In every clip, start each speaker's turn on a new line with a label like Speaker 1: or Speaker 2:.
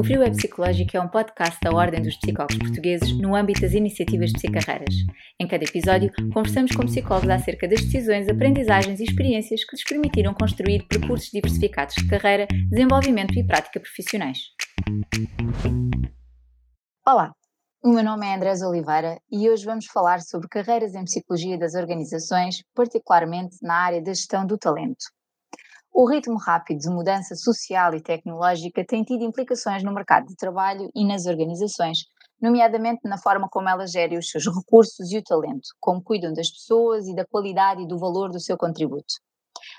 Speaker 1: O Frio é Psicológico é um podcast da Ordem dos Psicólogos Portugueses no âmbito das iniciativas de psicarreiras. Em cada episódio, conversamos com psicólogos acerca das decisões, aprendizagens e experiências que lhes permitiram construir percursos diversificados de carreira, desenvolvimento e prática profissionais.
Speaker 2: Olá, o meu nome é Andrés Oliveira e hoje vamos falar sobre carreiras em psicologia das organizações, particularmente na área da gestão do talento. O ritmo rápido de mudança social e tecnológica tem tido implicações no mercado de trabalho e nas organizações, nomeadamente na forma como elas gerem os seus recursos e o talento, como cuidam das pessoas e da qualidade e do valor do seu contributo.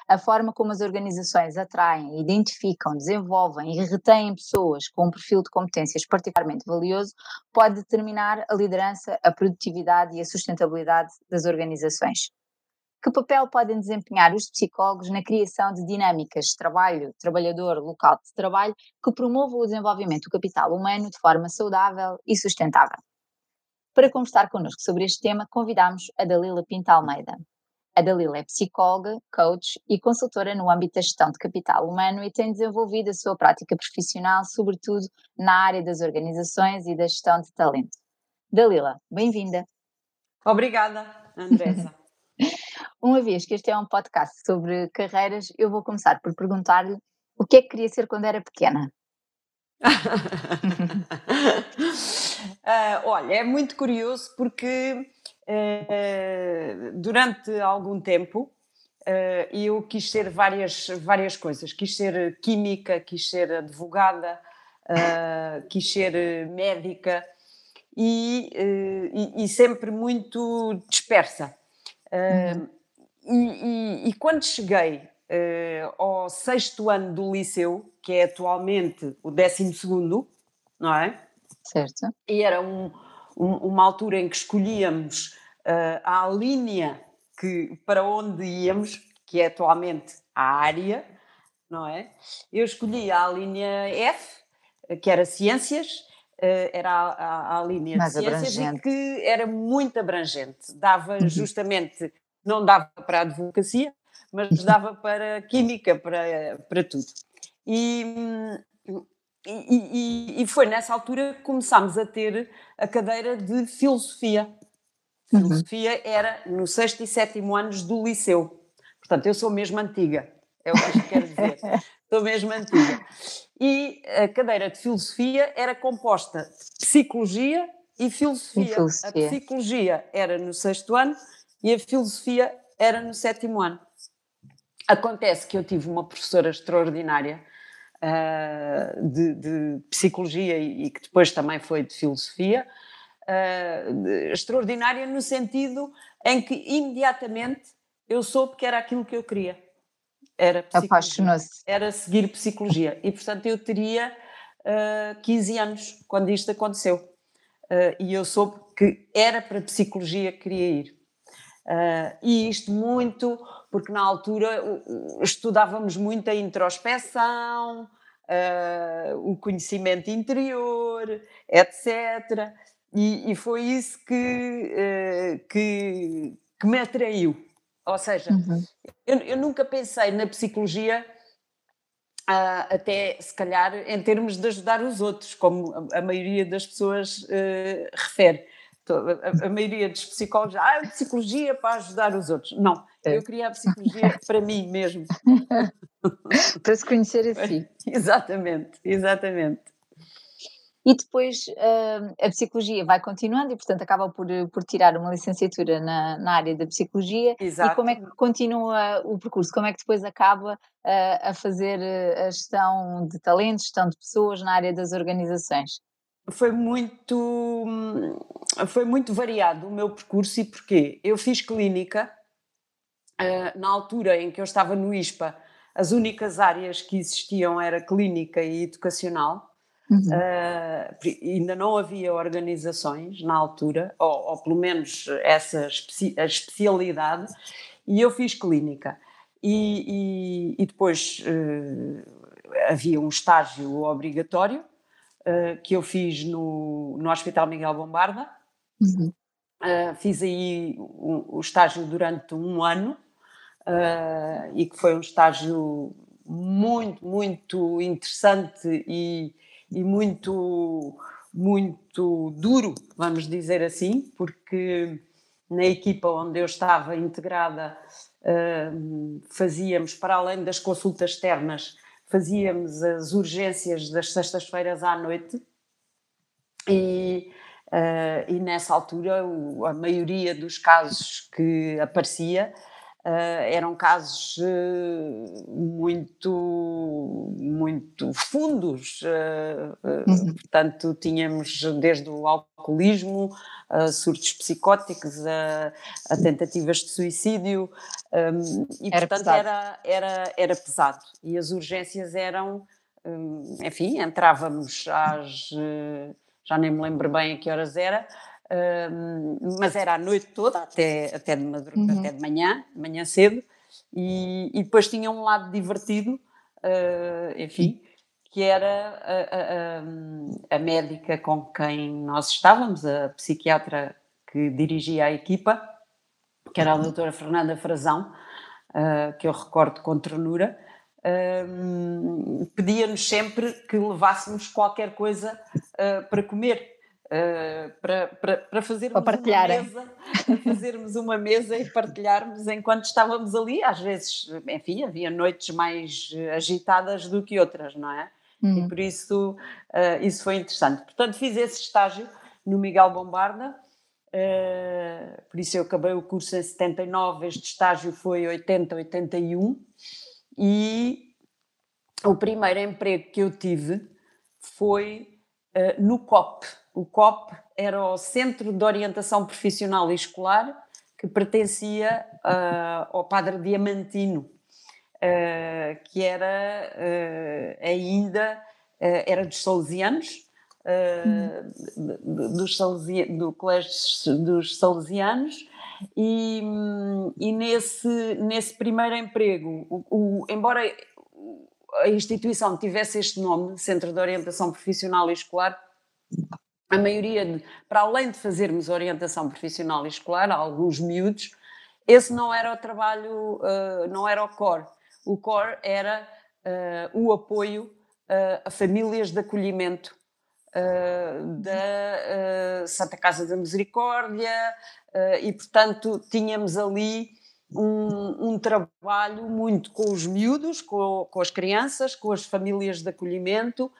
Speaker 2: A forma como as organizações atraem, identificam, desenvolvem e retêm pessoas com um perfil de competências particularmente valioso pode determinar a liderança, a produtividade e a sustentabilidade das organizações. Que papel podem desempenhar os psicólogos na criação de dinâmicas de trabalho, trabalhador, local de trabalho, que promovam o desenvolvimento do capital humano de forma saudável e sustentável? Para conversar connosco sobre este tema, convidamos a Dalila Pinta Almeida. A Dalila é psicóloga, coach e consultora no âmbito da gestão de capital humano e tem desenvolvido a sua prática profissional, sobretudo na área das organizações e da gestão de talento. Dalila, bem-vinda.
Speaker 3: Obrigada, Andresa.
Speaker 2: Uma vez que este é um podcast sobre carreiras, eu vou começar por perguntar-lhe o que é que queria ser quando era pequena.
Speaker 3: uh, olha, é muito curioso porque uh, durante algum tempo uh, eu quis ser várias, várias coisas. Quis ser química, quis ser advogada, quis ser médica e, e, e sempre muito dispersa. Uhum. E, e, e, quando cheguei uh, ao sexto ano do liceu, que é atualmente o décimo segundo, não é?
Speaker 2: Certo.
Speaker 3: E era um, um, uma altura em que escolhíamos uh, a linha que, para onde íamos, que é atualmente a área, não é? Eu escolhi a linha F, que era Ciências, eh, era a, a, a linha Mais de ciências abrangente. e que era muito abrangente. Dava uhum. justamente, não dava para a advocacia, mas dava para química, para, para tudo. E, e, e, foi nessa altura que começámos a ter a cadeira de filosofia. Uhum. Filosofia uhum. era no sexto e sétimo anos do liceu. Portanto, eu sou mesmo antiga, é o que eu quero dizer. Sou mesmo antiga e a cadeira de filosofia era composta de psicologia e filosofia. e filosofia. A psicologia era no sexto ano e a filosofia era no sétimo ano. Acontece que eu tive uma professora extraordinária uh, de, de, psicologia e, e, que depois também foi de filosofia, uh, extraordinária no sentido em que imediatamente eu soube que era aquilo que eu queria era
Speaker 2: Apaixonou-se.
Speaker 3: Era seguir psicologia. E, portanto, eu teria uh, ah, 15 anos quando isto aconteceu. Uh, e eu soube que era para psicologia que queria ir. Uh, e isto muito, porque na altura estudávamos muito a introspeção, uh, o conhecimento interior, etc. E, e foi isso que, uh, que, que me atraiu. Ou seja, uhum. eu, eu, nunca pensei na psicologia até se calhar em termos de ajudar os outros, como a, a maioria das pessoas refere. A, a, maioria dos psicólogos, ah, psicologia para ajudar os outros. Não, é. eu queria a psicologia para mim mesmo.
Speaker 2: para se conhecer a si.
Speaker 3: Exatamente, exatamente.
Speaker 2: E depois uh, a psicologia vai continuando e, portanto, acaba por, por tirar uma licenciatura na, na área da psicologia. Exato. E como é que continua o percurso? Como é que depois acaba uh, a fazer ah, a gestão de talentos, gestão de pessoas na área das organizações?
Speaker 3: Foi muito, foi muito variado o meu percurso e porquê? Eu fiz clínica uh, na altura em que eu estava no ISPA, as únicas áreas que existiam era clínica e educacional Uhum. Uh, ainda não havia organizações na altura, ou, ou pelo menos essa especi a especialidade, e eu fiz clínica. E, e, e depois uh, havia um estágio obrigatório uh, que eu fiz no, no Hospital Miguel Bombarda. Uhum. fiz aí o, o, estágio durante um ano e que foi um estágio muito, muito interessante e, e muito, muito duro, vamos dizer assim, porque na equipa onde eu estava integrada uh, fazíamos, para além das consultas externas, fazíamos as urgências das sextas-feiras à noite e, uh, e nessa altura o, a maioria dos casos que aparecia Uh, eram casos uh, muito, muito fundos, uh, uhum. portanto, tínhamos desde o alcoolismo, a surtos psicóticos, a, a tentativas de suicídio, um, e era portanto era, era, era pesado. E as urgências eram, um, enfim, entrávamos às. já nem me lembro bem a que horas era, mas era a noite toda, até, até, de, madrugada, uhum. até de manhã, de manhã cedo, e, e, depois tinha um lado divertido, uh, enfim, que era a, a, a, médica com quem nós estávamos, a psiquiatra que dirigia a equipa, que era a doutora Fernanda Frazão, uh, que eu recordo com ternura, uh, pedia-nos sempre que levássemos qualquer coisa uh, para comer uh, para, para, para fazermos
Speaker 2: para
Speaker 3: uma mesa, fazermos uma mesa e partilharmos enquanto estávamos ali. Às vezes, enfim, havia noites mais agitadas do que outras, não é? Uhum. E por isso uh, isso foi interessante. Portanto, fiz esse estágio no Miguel Bombarda. Uh, por isso eu acabei o curso em 79, este estágio foi 80, 81 e o primeiro emprego que eu tive foi no COP, o COP era o Centro de Orientação Profissional e Escolar que pertencia uh, ao Padre Diamantino, uh, que era uh, ainda, era dos Salesianos, hum. dos Salesi, do Colégio dos Salesianos, e, e nesse, nesse primeiro emprego, o, o, embora a instituição tivesse este nome, Centro de Orientação Profissional e Escolar, a maioria, para além de fazermos orientação profissional e escolar, alguns miúdos, esse não era o trabalho, uh, não era o core. O core era uh, o apoio uh, a famílias de acolhimento da Santa Casa da Misericórdia e, portanto, tínhamos ali um, um, trabalho muito com os miúdos, com, com, as crianças, com as famílias de acolhimento,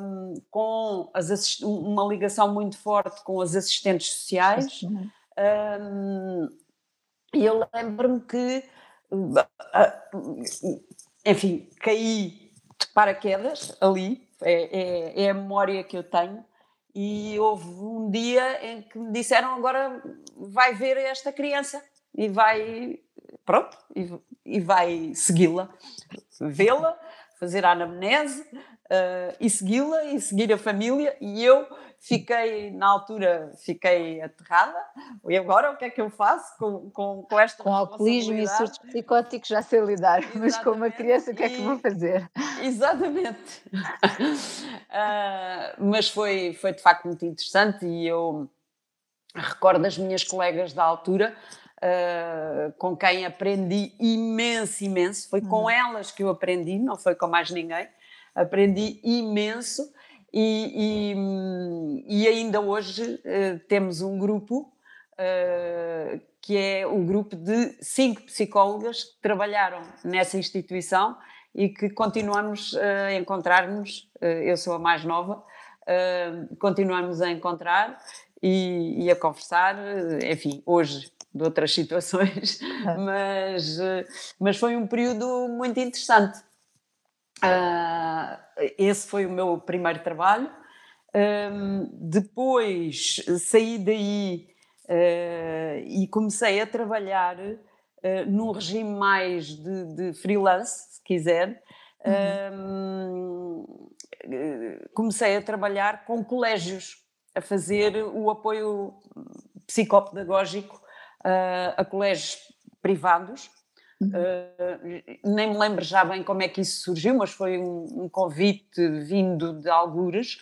Speaker 3: um, com as uma ligação muito forte com as assistentes sociais. Um, e eu lembro-me que, enfim, caí de paraquedas ali, é, é, é a memória que eu tenho. E houve um dia em que me disseram: agora vai ver esta criança e vai, pronto, e, e vai segui-la, vê-la, fazer a anamnese uh, e segui-la e seguir a família. E eu fiquei, na altura, fiquei aterrada. E agora o que é que eu faço com, com, com esta
Speaker 2: Com alcoolismo e surtos psicóticos já sei lidar, Exatamente. mas com uma criança o que é que vou fazer?
Speaker 3: Exatamente. uh, mas foi, foi de facto muito interessante e eu recordo as minhas colegas da altura uh, com quem aprendi imenso, imenso. Foi com uhum. elas que eu aprendi, não foi com mais ninguém. Aprendi imenso e, e, e ainda hoje uh, temos um grupo uh, que é o grupo de cinco psicólogas que trabalharam nessa instituição e que continuamos a encontrar-nos. eu sou a mais nova, continuamos a encontrar e, e, a conversar. Enfim, hoje de outras situações, mas, mas foi um período muito interessante. Uh, esse foi o meu primeiro trabalho. Depois saí daí uh, e comecei a trabalhar uh, num regime mais de, de freelance, se quiser. Uhum. Um, comecei a trabalhar com colégios, a fazer o apoio psicopedagógico uh, a colégios privados. Uh, nem me lembro já bem como é que isso surgiu, mas foi um, um convite vindo de algures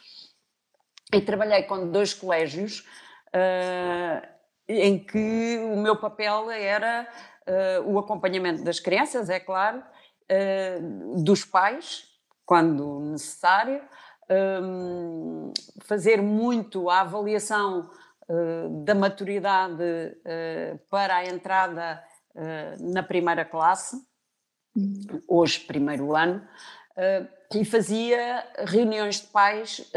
Speaker 3: e trabalhei com dois colégios uh, em que o meu papel era uh, o acompanhamento das crianças, é claro, dos pais, quando necessário, um, fazer muito a avaliação da maturidade uh, para a entrada uh, na primeira classe, hoje primeiro ano, e fazia reuniões de pais,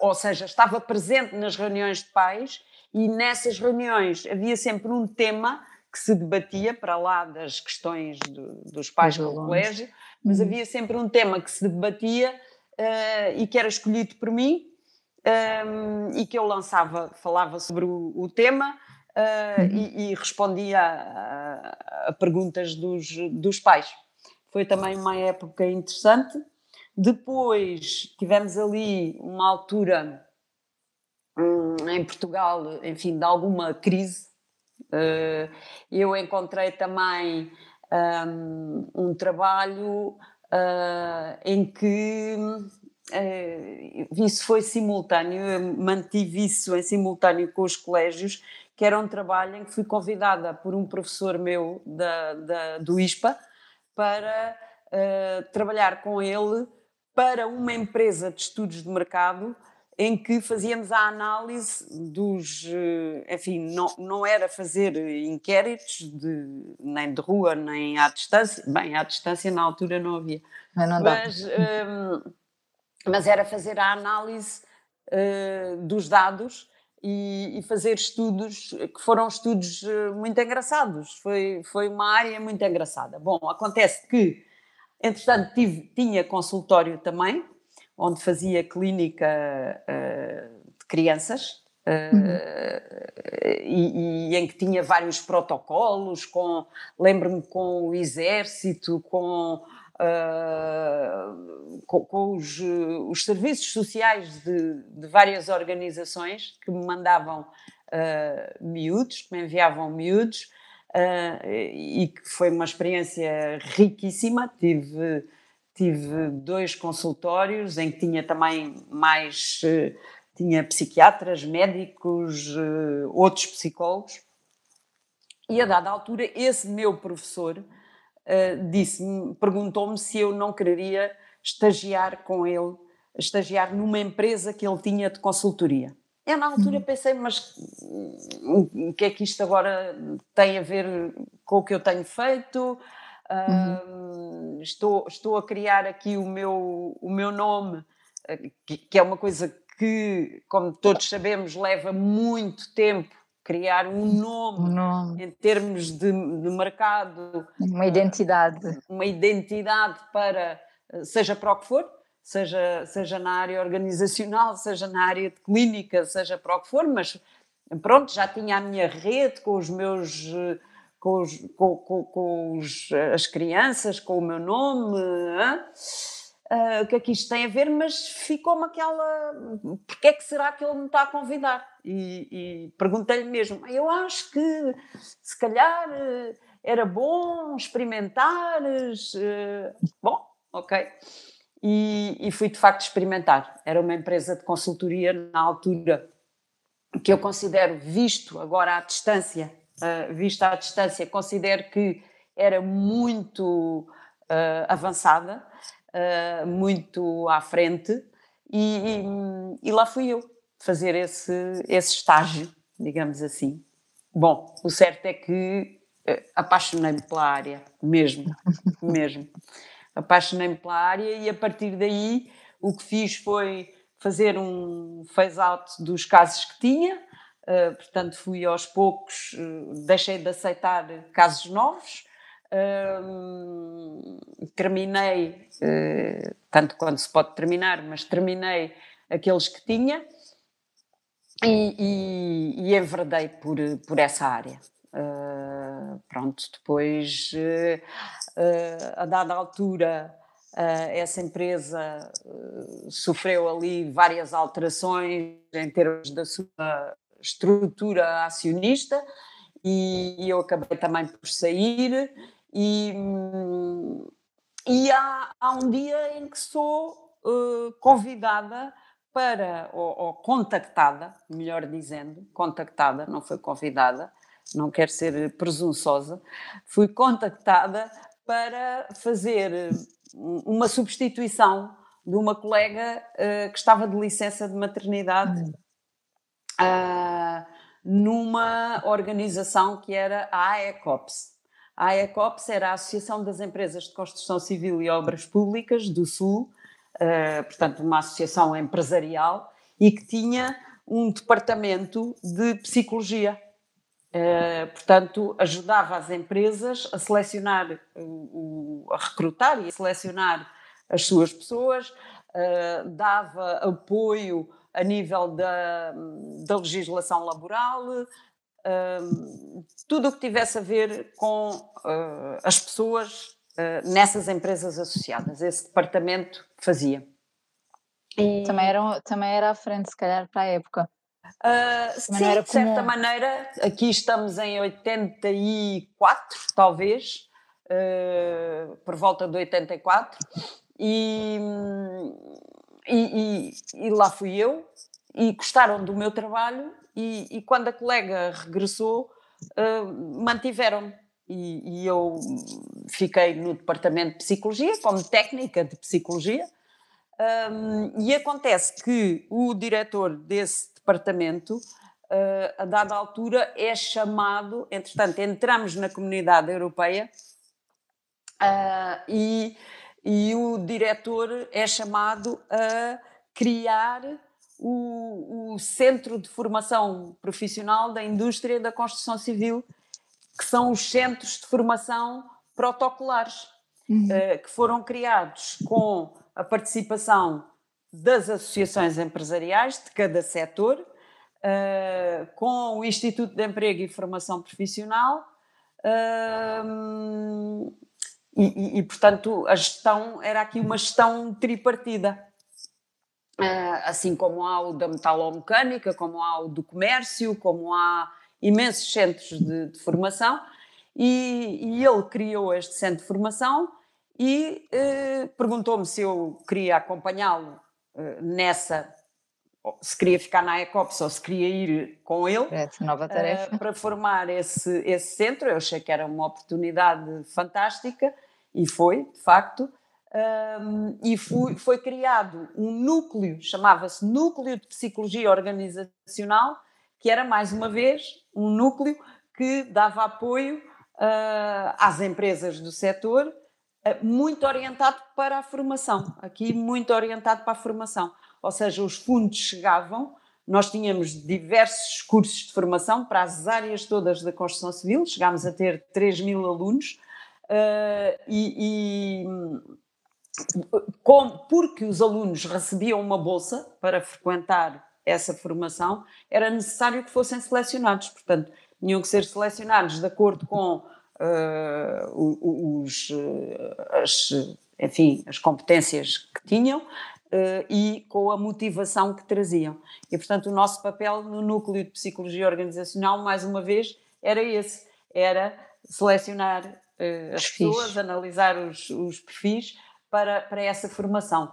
Speaker 3: ou seja, estava presente nas reuniões de pais e nessas reuniões havia sempre um tema que se debatia para lá das questões do, dos pais do colégio, mas uhum. havia sempre um tema que se debatia e que era escolhido por mim um, e que eu lançava, falava sobre o, o tema uh, e, e, respondia a, a, perguntas dos, dos pais. Foi também uma época interessante. Depois tivemos ali uma altura hum, em Portugal, enfim, de alguma crise. Uh, eu encontrei também um, um trabalho uh, em que isso foi simultâneo, eu mantive isso em simultâneo com os colégios, que era um trabalho em que fui convidada por um professor meu da, da do ISPA para uh, trabalhar com ele para uma empresa de estudos de mercado em que fazíamos a análise dos, eh, enfim, não, não era fazer inquéritos de, nem de rua, nem à distância, bem, à distância na altura não havia,
Speaker 2: mas, não
Speaker 3: mas, um, ehm, mas, era fazer a análise uh, dos dados e, e, fazer estudos que foram estudos eh, muito engraçados, foi, foi uma área muito engraçada. Bom, acontece que, entretanto, tive, tinha consultório também, onde fazia clínica uh, de crianças uh, uhum. e, e, em que tinha vários protocolos, com lembro-me com o exército, com, uh, com, com os, os, serviços sociais de, de, várias organizações que me mandavam miúdos, que me enviavam miúdos. e que foi uma experiência riquíssima. Tive tive dois consultórios em que tinha também mais tinha psiquiatras, médicos, outros psicólogos. E a dada altura, esse meu professor uh, disse perguntou-me se eu não queria estagiar com ele, estagiar numa empresa que ele tinha de consultoria. Eu na altura uhum. pensei, mas o que é que isto agora tem a ver com o que eu tenho feito? Uhum. estou, estou a criar aqui o meu, o meu nome, eh, que, que, é uma coisa que, como todos sabemos, leva muito tempo criar um nome, um nome. em termos de, de mercado.
Speaker 2: Uma identidade.
Speaker 3: Uma identidade para, eh, seja para o que for, seja, seja na área organizacional, seja na área de clínica, seja para o que for, mas pronto, já tinha a minha rede com os meus eh, com, os, com, com, com os, as crianças, com o meu nome, uh, o que é que isto tem a ver, mas ficou-me aquela. Porque é que será que ele me está a convidar? E, e perguntei-lhe mesmo. Eu acho que se calhar eh, era bom experimentares. Uh, bom, ok. E, e, fui de facto experimentar. Era uma empresa de consultoria na altura que eu considero, visto agora à distância, uh, vista à distância, considero que era muito uh, avançada, uh, muito à frente, e, e, e, lá fui eu fazer esse, esse estágio, digamos assim. Bom, o certo é que apaixonei-me pela área, mesmo, mesmo. Apaixonei-me pela área e a partir daí o que fiz foi fazer um phase-out dos casos que tinha, Uh, portanto, fui aos poucos, uh, deixei de aceitar casos novos, uh, terminei, tanto quanto se pode terminar, mas terminei aqueles que tinha e, e, e enverdei por, por essa área. pronto, depois, a dada altura, essa empresa sofreu ali várias alterações em termos da sua estrutura acionista e eu acabei também por sair e, e há, há um dia em que sou uh, convidada para, ou, ou, contactada, melhor dizendo, contactada, não foi convidada, não quero ser presunçosa, fui contactada para fazer uma substituição de uma colega uh, que estava de licença de maternidade uh, numa organização que era a AECOPS. A AECOPS era a Associação das Empresas de Construção Civil e Obras Públicas do Sul, uh, portanto, uma associação empresarial, e que tinha um departamento de psicologia. Uh, portanto, ajudava as empresas a selecionar, uh, a recrutar e a selecionar as suas pessoas, uh, dava apoio a nível da, da legislação laboral, tudo o que tivesse a ver com as pessoas nessas empresas associadas. Esse departamento fazia.
Speaker 2: E... Também, era, também era à frente, se calhar, para a época.
Speaker 3: Uh, sim, de certa maneira, aqui estamos em 84, talvez, uh, por volta de 84, e, e, e, e, lá fui eu, e gostaram do meu trabalho, e, e quando a colega regressou, uh, mantiveram-me. E, e eu fiquei no departamento de psicologia, como técnica de psicologia, um, e acontece que o diretor desse departamento, uh, a dada altura, é chamado, entretanto, entramos na comunidade europeia uh, e, e o diretor é chamado a criar o, o, Centro de Formação Profissional da Indústria da Construção Civil, que são os centros de formação protocolares, uhum. uh, que foram criados com a participação das associações empresariais de cada setor, uh, com o Instituto de Emprego e Formação Profissional. Uh, e, e, portanto, a gestão era aqui uma gestão tripartida. Uh, assim como há o da metalomecânica, como há o do comércio, como há imensos centros de, de formação, e, e, ele criou este centro de formação e eh, perguntou-me se eu queria acompanhá-lo eh, nessa, se queria ficar na ECOPS ou se queria ir com ele
Speaker 2: nova tarefa.
Speaker 3: Uh, para formar esse, esse centro. Eu achei que era uma oportunidade fantástica e foi, de facto. Um, e foi, foi criado um núcleo, chamava-se Núcleo de Psicologia Organizacional, que era, mais uma vez, um núcleo que dava apoio uh, às empresas do setor eh, muito orientado para a formação, aqui muito orientado para a formação. Ou seja, os fundos chegavam, nós tínhamos diversos cursos de formação para as áreas todas da construção civil, chegámos a ter 3 mil alunos, uh, e, e com, porque os alunos recebiam uma bolsa para frequentar essa formação, era necessário que fossem selecionados, portanto, tinham que ser selecionados de acordo com uh, os, eh, as, enfim, as competências que tinham uh, e com a motivação que traziam. E, portanto, o nosso papel no núcleo de psicologia organizacional, mais uma vez, era esse: era selecionar uh, as pessoas, analisar os, os perfis para, para essa formação.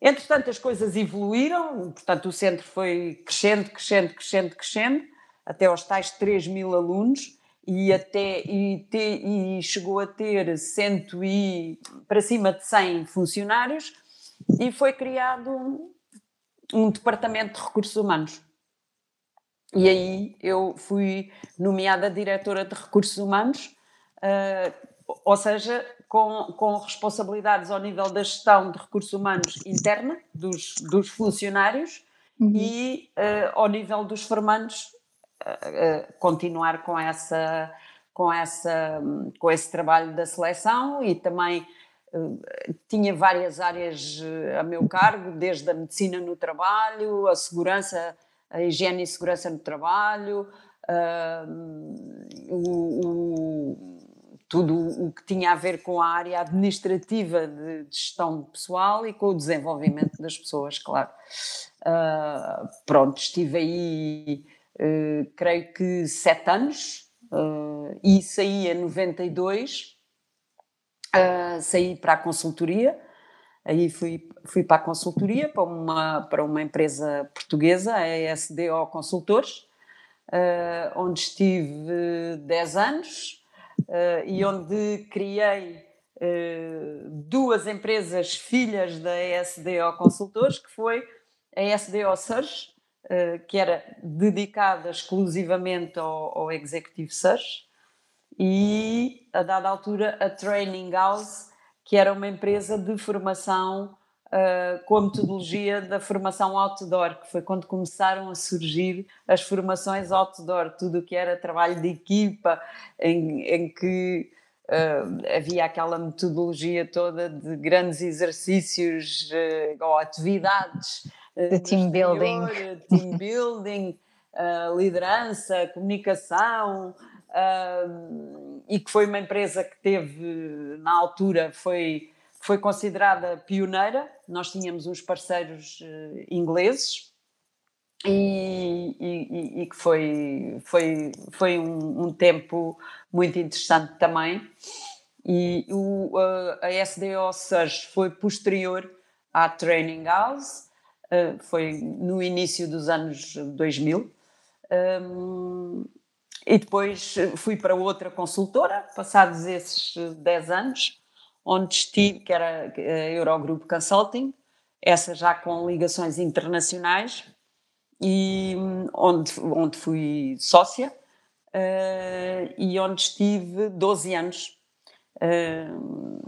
Speaker 3: Entretanto, as coisas evoluíram, portanto, o centro foi crescendo, crescendo, crescendo, crescendo, até aos tais 3 mil alunos, e até e, te, e chegou a ter cento e para cima de 100 funcionários e foi criado um, um departamento de recursos humanos. E aí eu fui nomeada diretora de recursos humanos, uh, ou seja, com, com responsabilidades ao nível da gestão de recursos humanos interna dos, dos funcionários uhum. e uh, ao nível dos formandos continuar com essa com essa com esse trabalho da seleção e também uh, tinha várias áreas uh, a meu cargo desde a medicina no trabalho a segurança a higiene e segurança no trabalho uh, o, o, tudo o que tinha a ver com a área administrativa de, gestão pessoal e com o desenvolvimento das pessoas claro. Pronto estive aí uh, creio que sete anos, uh, e saí em 92, uh, saí para a consultoria, aí fui, fui para a consultoria, para uma, para uma empresa portuguesa, a SDO Consultores, uh, onde estive 10 anos e onde criei duas empresas filhas da SDO Consultores, que foi a SDO Search, que era dedicada exclusivamente ao, ao Executive Search, e a dada altura a Training House, que era uma empresa de formação uh, com a metodologia da formação outdoor, que foi quando começaram a surgir as formações outdoor, tudo o que era trabalho de equipa, em, em que uh, havia aquela metodologia toda de grandes exercícios uh, ou atividades.
Speaker 2: de team building.
Speaker 3: Team building, liderança, comunicação, uh, e que foi uma empresa que teve, na altura, foi, foi considerada pioneira. Nós tínhamos uns parceiros uh, ingleses e, e, e, que foi, foi, foi um, um, tempo muito interessante também. E o, a SDO Search foi posterior à Training House, uh, foi no início dos anos 2000. Um, e depois eh, fui para outra consultora, passados esses 10 eh, anos, onde estive, que era a eh, Eurogroup Consulting, essa já com ligações internacionais, e onde, onde fui sócia, uh, e onde estive 12 anos. Uh,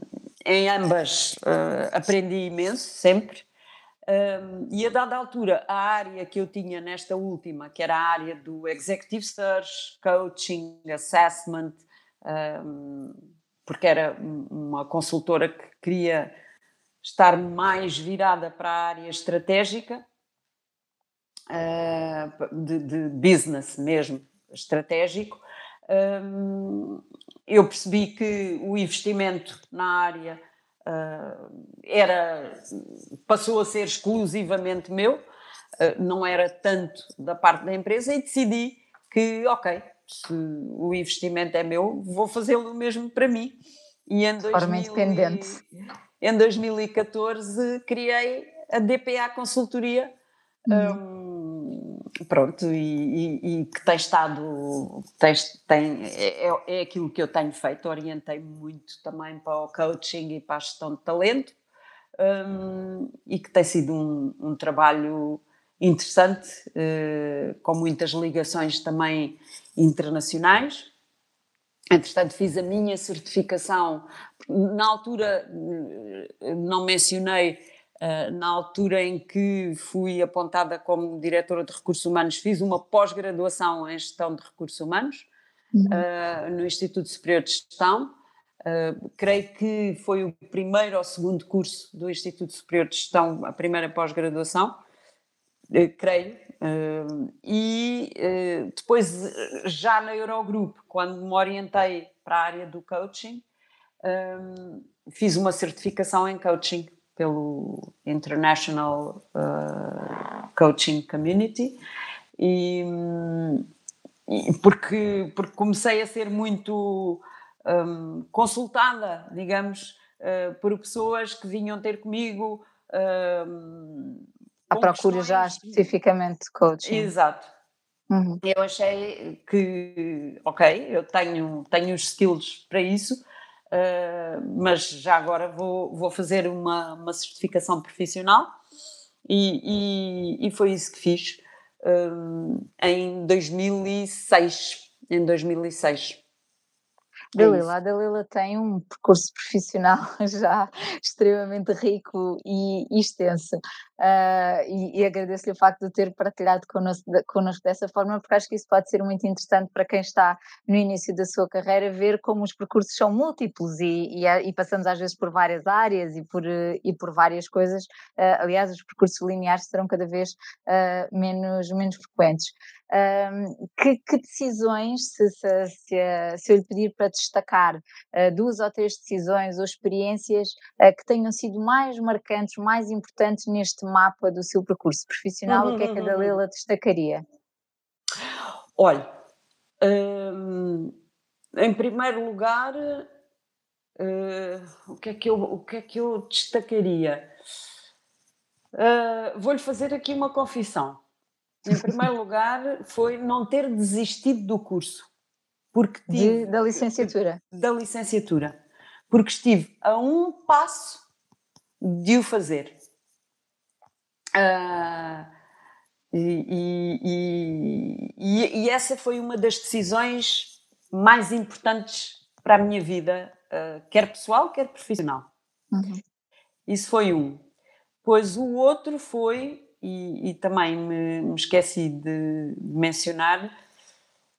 Speaker 3: em ambas uh, aprendi imenso, sempre, e a dada altura, a área que eu tinha nesta última, que era a área do Executive Search, Coaching, Assessment, porque era uma consultora que queria estar mais virada para a área estratégica, uh, de, de, business mesmo, estratégico, um, eu percebi que o investimento na área uh, era, passou a ser exclusivamente meu, uh, não era tanto da parte da empresa e decidi que, ok, se o investimento é meu, vou fazê-lo mesmo para mim.
Speaker 2: E em, 2000, independente.
Speaker 3: em 2014 criei a DPA Consultoria, uhum. um, pronto, e, e, e, que tem estado, tem, tem, é, é aquilo que eu tenho feito, orientei muito também para o coaching e para a gestão de talento, um, e que tem sido um, um trabalho interessante, uh, com muitas ligações também internacionais. Entretanto, fiz a minha certificação, na altura não mencionei Uh, na altura em que fui apontada como diretora de recursos humanos, fiz uma pós-graduação em gestão de recursos humanos uhum. uh, no Instituto Superior de Gestão. Uh, creio que foi o primeiro ou segundo curso do Instituto Superior de Gestão, a primeira pós-graduação, creio. e depois, já na Eurogroup, quando me orientei para a área do coaching, fiz uma certificação em coaching pelo International Coaching Community e, e, porque, porque comecei a ser muito um, consultada, digamos, uh, por pessoas que vinham ter comigo.
Speaker 2: Um, à procura já especificamente de coaching.
Speaker 3: Exato. Uhum. Eu achei que, ok, eu tenho, tenho os skills para isso, uh, mas já agora vou, vou fazer uma, uma certificação profissional e, e, e foi isso que fiz um, em 2006. Em 2006.
Speaker 2: Dalila, a Dalila tem um percurso profissional já extremamente rico e, e extenso. Uh, e, e agradeço-lhe o facto de ter partilhado connosco, connosco, dessa forma, porque acho que isso pode ser muito interessante para quem está no início da sua carreira, ver como os percursos são múltiplos e, e passamos às vezes por várias áreas e por, e por várias coisas. Uh, aliás, os percursos lineares serão cada vez uh, menos, menos frequentes. Um, que, que, decisões, se, se, se, se, eu lhe pedir para destacar uh, duas ou três decisões ou experiências uh, que tenham sido mais marcantes, mais importantes neste mapa do seu percurso profissional, uhum, o que é que a uhum, uhum, Dalila uhum. destacaria?
Speaker 3: Olha, hum, em primeiro lugar, uh, o, que é que eu, o que é que eu destacaria? Vou-lhe fazer aqui uma confissão em primeiro lugar, foi não ter desistido do curso.
Speaker 2: Porque tive, De, da licenciatura.
Speaker 3: Da licenciatura. porque estive a um passo de o fazer. Uh, e, e, e, e, essa foi uma das decisões mais importantes para a minha vida, uh, quer pessoal, quer profissional. Uhum. Isso foi um. Pois o outro foi, e, também me, me, esqueci de mencionar,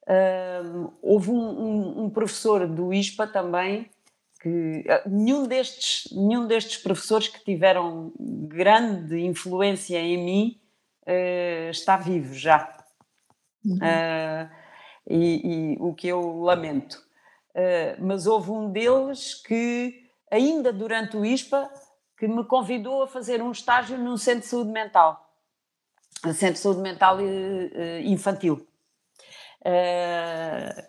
Speaker 3: uh, houve um, um, um professor do ISPA também que nenhum destes, nenhum destes professores que tiveram grande influência em mim uh, está vivo já. Uhum. Uh, e, e, o que eu lamento. Uh, mas houve um deles que, ainda durante o ISPA, que me convidou a fazer um estágio num centro de saúde mental, um centro de saúde mental infantil.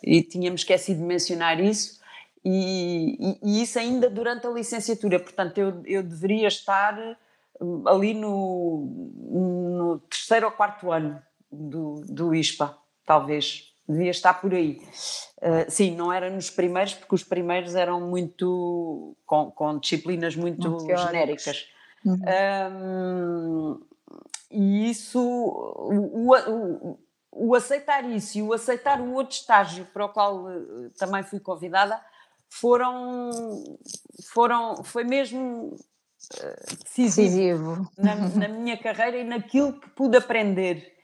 Speaker 3: e tínhamos esquecido de mencionar isso, e, e, e, isso ainda durante a licenciatura. Portanto, eu, eu deveria estar hum, ali no, no terceiro ou quarto ano do, do ISPA, talvez. Devia estar por aí. Uh, sim, não era nos primeiros, porque os primeiros eram muito. com, com disciplinas muito, muito genéricas. Uhum. Um, e isso. O, o, o, aceitar isso e o aceitar o outro estágio para o qual uh, também fui convidada foram, foram foi mesmo uh, decisivo, Na, na, minha carreira e naquilo que pude aprender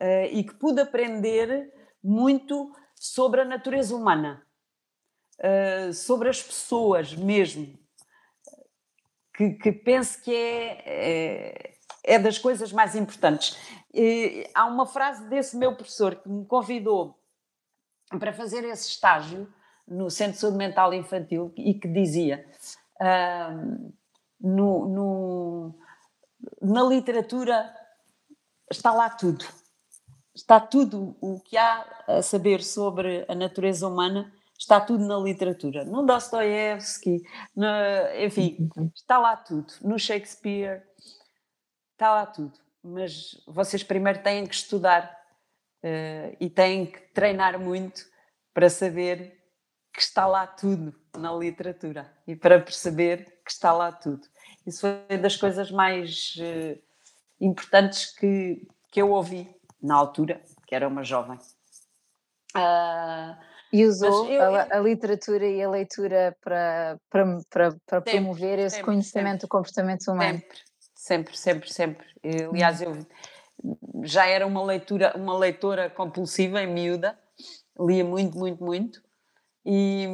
Speaker 3: uh, e que pude aprender muito sobre a natureza humana, uh, sobre as pessoas mesmo, que, que penso que é, é, é, das coisas mais importantes. E há uma frase desse meu professor que me convidou para fazer esse estágio no Centro de Saúde Mental Infantil e que dizia uh, no, no, na literatura está lá tudo. Está tudo o que há a saber sobre a natureza humana, está tudo na literatura. No Dostoiévski, enfim, está lá tudo. No Shakespeare, está lá tudo. Mas vocês primeiro têm que estudar uh, e têm que treinar muito para saber que está lá tudo na literatura e para perceber que está lá tudo. Isso foi das coisas mais uh, importantes que, que eu ouvi na altura, que era uma jovem.
Speaker 2: Uh, e usou eu, a, a, literatura e a leitura para, para, para, para sempre, promover esse sempre, conhecimento sempre, do comportamento humano.
Speaker 3: Sempre, sempre, sempre, sempre. Aliás, eu já era uma leitura, uma leitora compulsiva em miúda, lia muito, muito, muito e,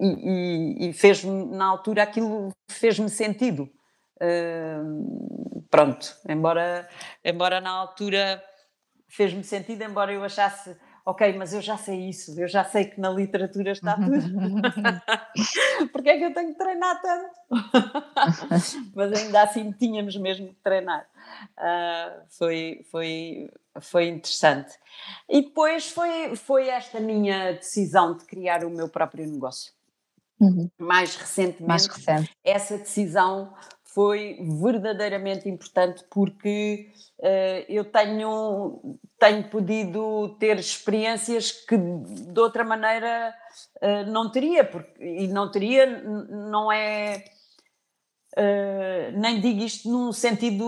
Speaker 3: e, e fez-me, na altura, aquilo fez-me sentido. Uh, pronto, embora, embora na altura fez-me sentido, embora eu achasse, ok, mas eu já sei isso, eu já sei que na literatura está tudo. Porque é que eu tenho que treinar tanto? mas ainda assim tínhamos mesmo que treinar. Uh, foi, foi, foi interessante. E depois foi, foi esta minha decisão de criar o meu próprio negócio. Uhum. Mais recentemente, Mais recente. essa decisão foi verdadeiramente importante porque uh, eu tenho, tenho podido ter experiências que de outra maneira uh, não teria, porque, e não teria, não é Uh, nem digo isto num sentido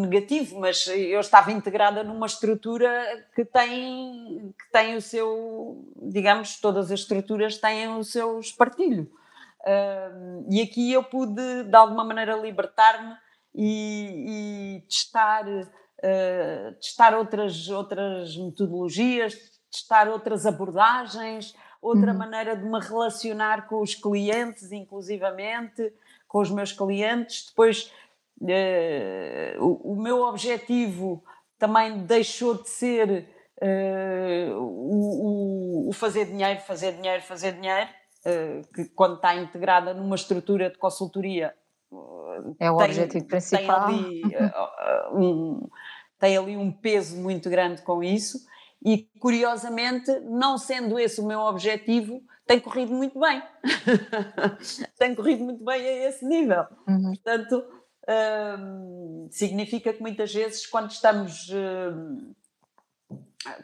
Speaker 3: negativo, mas eu estava integrada numa estrutura que tem, que tem o seu, digamos, todas as estruturas têm o seu espartilho. E aqui eu pude, de alguma maneira, libertar-me e, e, testar, uh, testar outras, outras metodologias, testar outras abordagens, outra uhum. maneira de me relacionar com os clientes, inclusivamente com os meus clientes. Depois, uh, o, o, meu objetivo também deixou de ser uh, o, o, fazer dinheiro, fazer dinheiro, fazer dinheiro, que quando está integrada numa estrutura de consultoria.
Speaker 2: é o tem, objetivo principal.
Speaker 3: Tem ali, um, tem ali um peso muito grande com isso. E curiosamente, não sendo esse o meu objetivo, tem corrido muito bem. tem corrido muito bem a esse nível. Uhum. Portanto, hum, significa que muitas vezes, quando estamos, hum,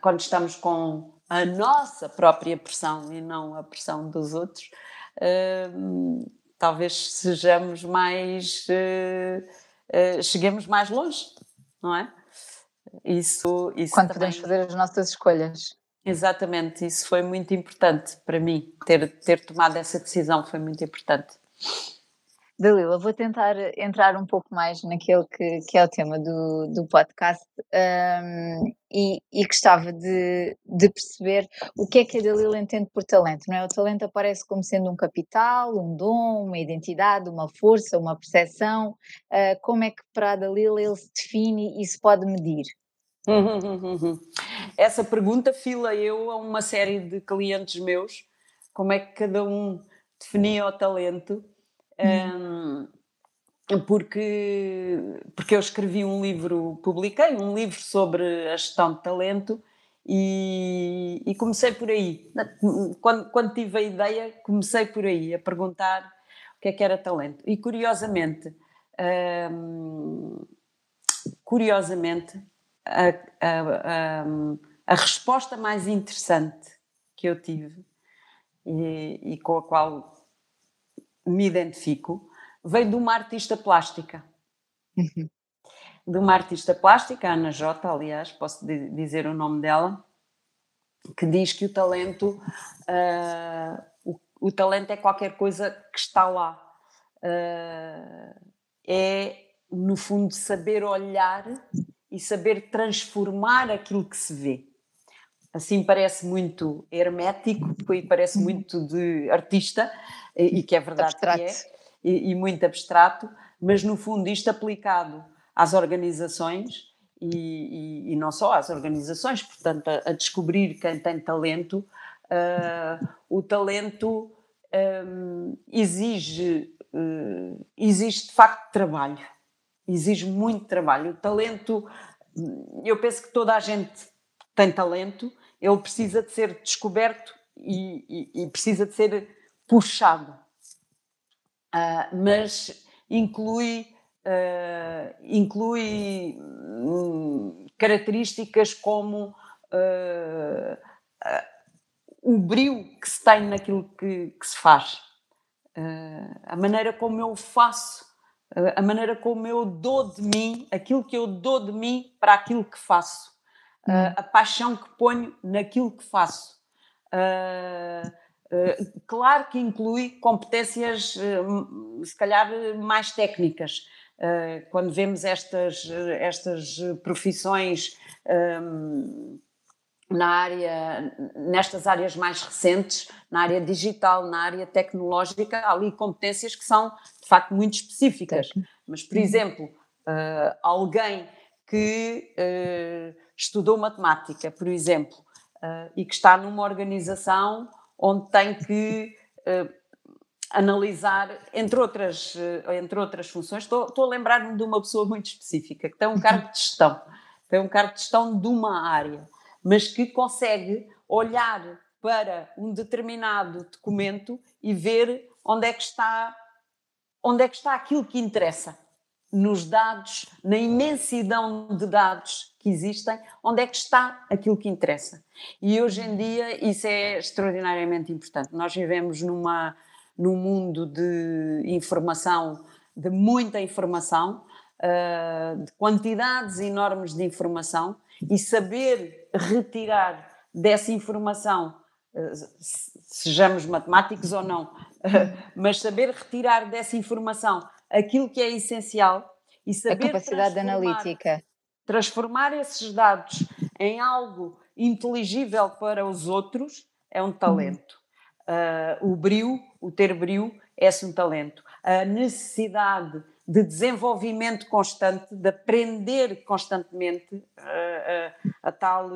Speaker 3: quando estamos com a nossa própria pressão e não a pressão dos outros, uh, talvez sejamos mais. Uh, cheguemos mais longe, não é? Isso, isso
Speaker 2: Quando também... podemos fazer as nossas escolhas.
Speaker 3: Exatamente, isso foi muito importante para mim, ter, ter tomado essa decisão foi muito importante.
Speaker 2: Dalila, vou tentar entrar um pouco mais naquele que, que é o tema do, do podcast um, e, e, gostava de, de, perceber o que é que a Dalila entende por talento, não é? O talento aparece como sendo um capital, um dom, uma identidade, uma força, uma percepção. Uh, como é que para a Dalila ele se define e se pode medir?
Speaker 3: Essa pergunta fila eu a uma série de clientes meus, como é que cada um definia o talento um, porque, porque eu escrevi um livro, publiquei um livro sobre a gestão de talento e, e comecei por aí. Quando, quando tive a ideia, comecei por aí, a perguntar o que é que era talento. E curiosamente, um, curiosamente, a, a, a, a, resposta mais interessante que eu tive e, e com a qual me identifico, veio de uma artista plástica. Uhum. De uma artista plástica, Ana Jota, aliás, posso dizer o nome dela, que diz que o talento, uh, o, o, talento é qualquer coisa que está lá. Uh, é, no fundo, saber olhar e saber transformar aquilo que se vê. Assim parece muito hermético e parece uhum. muito de artista, e, que é verdade abstrato. que é, e, e, muito abstrato, mas no fundo isto aplicado às organizações e, e não só às organizações, portanto, a, a descobrir quem tem talento, uh, o talento um, exige, uh, exige de facto trabalho, exige muito trabalho. O talento, eu penso que toda a gente tem talento, ele precisa de ser descoberto e, e, e precisa de ser puxado, uh, mas inclui, uh, inclui um, características como uh, o brilho que se tem naquilo que, que se faz, a maneira como eu faço, a maneira como eu dou de mim, aquilo que eu dou de mim para aquilo que faço, hum. a paixão que ponho naquilo que faço. Uh, claro que inclui competências, eh, se calhar, mais técnicas. Eh, quando vemos estas, estas profissões na área, nestas áreas mais recentes, na área digital, na área tecnológica, há ali competências que são de facto muito específicas. Mas, por exemplo, alguém que estudou matemática, por exemplo, e que está numa organização onde tem que uh, analisar, entre outras, uh, entre outras funções. Estou, estou a lembrar-me de uma pessoa muito específica, que tem um cargo de gestão, tem um cargo de gestão de uma área, mas que consegue olhar para um determinado documento e ver onde é que está, onde é que está aquilo que interessa nos dados, na imensidão de dados que existem, onde é que está aquilo que interessa. E hoje em dia isso é extraordinariamente importante. Nós vivemos numa, num mundo de informação, de muita informação, uh, de quantidades enormes de informação, e saber retirar dessa informação, uh, sejamos matemáticos ou não, uh, mas saber retirar dessa informação aquilo que é essencial e saber
Speaker 2: a capacidade analítica.
Speaker 3: Transformar esses dados em algo inteligível para os outros é um talento. Uh, o brio, o ter brio, é-se um talento. A necessidade de desenvolvimento constante, de aprender constantemente, uh, uh, a tal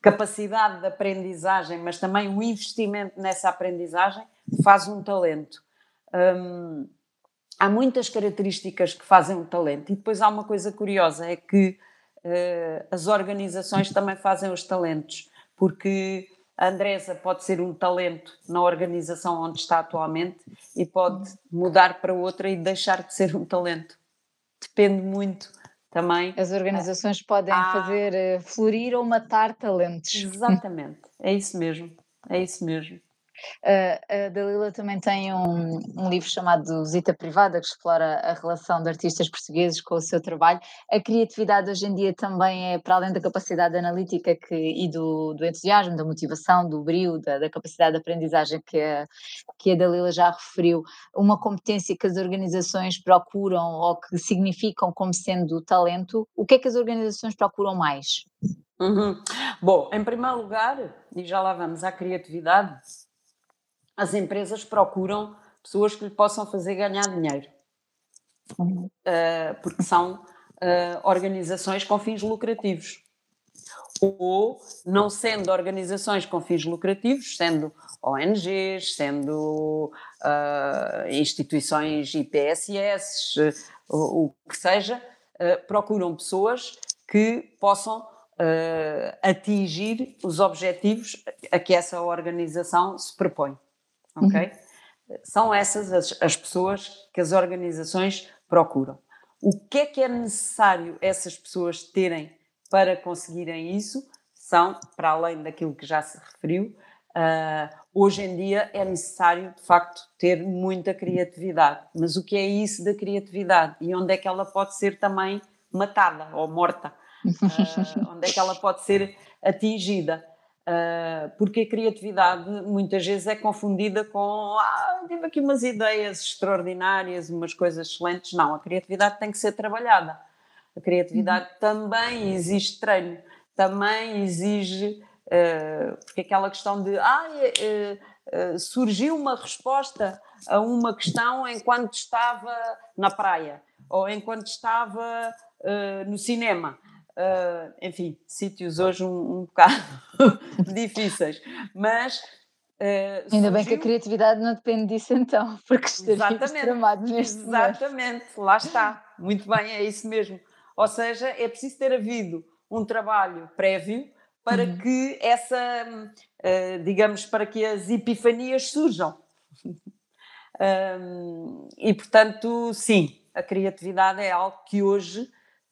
Speaker 3: capacidade de aprendizagem, mas também o investimento nessa aprendizagem, faz um talento. Um, há muitas características que fazem o talento e depois há uma coisa curiosa, é que uh, as organizações também fazem os talentos, porque a Andresa pode ser um talento na organização onde está atualmente e pode mudar para outra e deixar de ser um talento. Depende muito também.
Speaker 2: As organizações podem há... fazer uh, florir ou matar talentos.
Speaker 3: Exatamente, é isso mesmo, é isso mesmo.
Speaker 2: A Dalila também tem um, um, livro chamado Zita Privada, que explora a relação de artistas portugueses com o seu trabalho. A criatividade hoje em dia também é, para além da capacidade analítica que, e do, do entusiasmo, da motivação, do brio, da, da, capacidade de aprendizagem que a, que a Dalila já referiu, uma competência que as organizações procuram ou que significam como sendo talento. O que é que as organizações procuram mais?
Speaker 3: Uhum. Bom, em primeiro lugar, e já lá vamos à criatividade, as empresas procuram pessoas que lhe possam fazer ganhar dinheiro. Uh, porque são uh, organizações com fins lucrativos. Ou, não sendo organizações com fins lucrativos, sendo ONGs, sendo uh, instituições IPSS, o, o, que seja, procuram pessoas que possam atingir os objetivos a que essa organização se propõe ok? Uhum. São essas as, as pessoas que as organizações procuram. O que é que é necessário essas pessoas terem para conseguirem isso? São, para além daquilo que já se referiu, uh, hoje em dia é necessário, de facto, ter muita criatividade. Mas o que é isso da criatividade? E onde é que ela pode ser também matada ou morta? Uh, onde é que ela pode ser atingida? Uh, porque a criatividade muitas vezes é confundida com ah, tive aqui umas ideias extraordinárias, umas coisas excelentes. Não, a criatividade tem que ser trabalhada. A criatividade uhum. também exige treino, também exige. Uh, porque aquela questão de ah, uh, surgiu uma resposta a uma questão enquanto estava na praia ou enquanto estava no cinema. Uh, enfim, sítios hoje um, um bocado difíceis, mas.
Speaker 2: Uh, Ainda surgiu... bem que a criatividade não depende disso então, porque estaria tramado neste
Speaker 3: Exatamente, momento. lá está, muito bem, é isso mesmo. Ou seja, é preciso ter havido um trabalho prévio para uhum. que essa, uh, digamos, para que as epifanias surjam. um, e portanto, sim, a criatividade é algo que hoje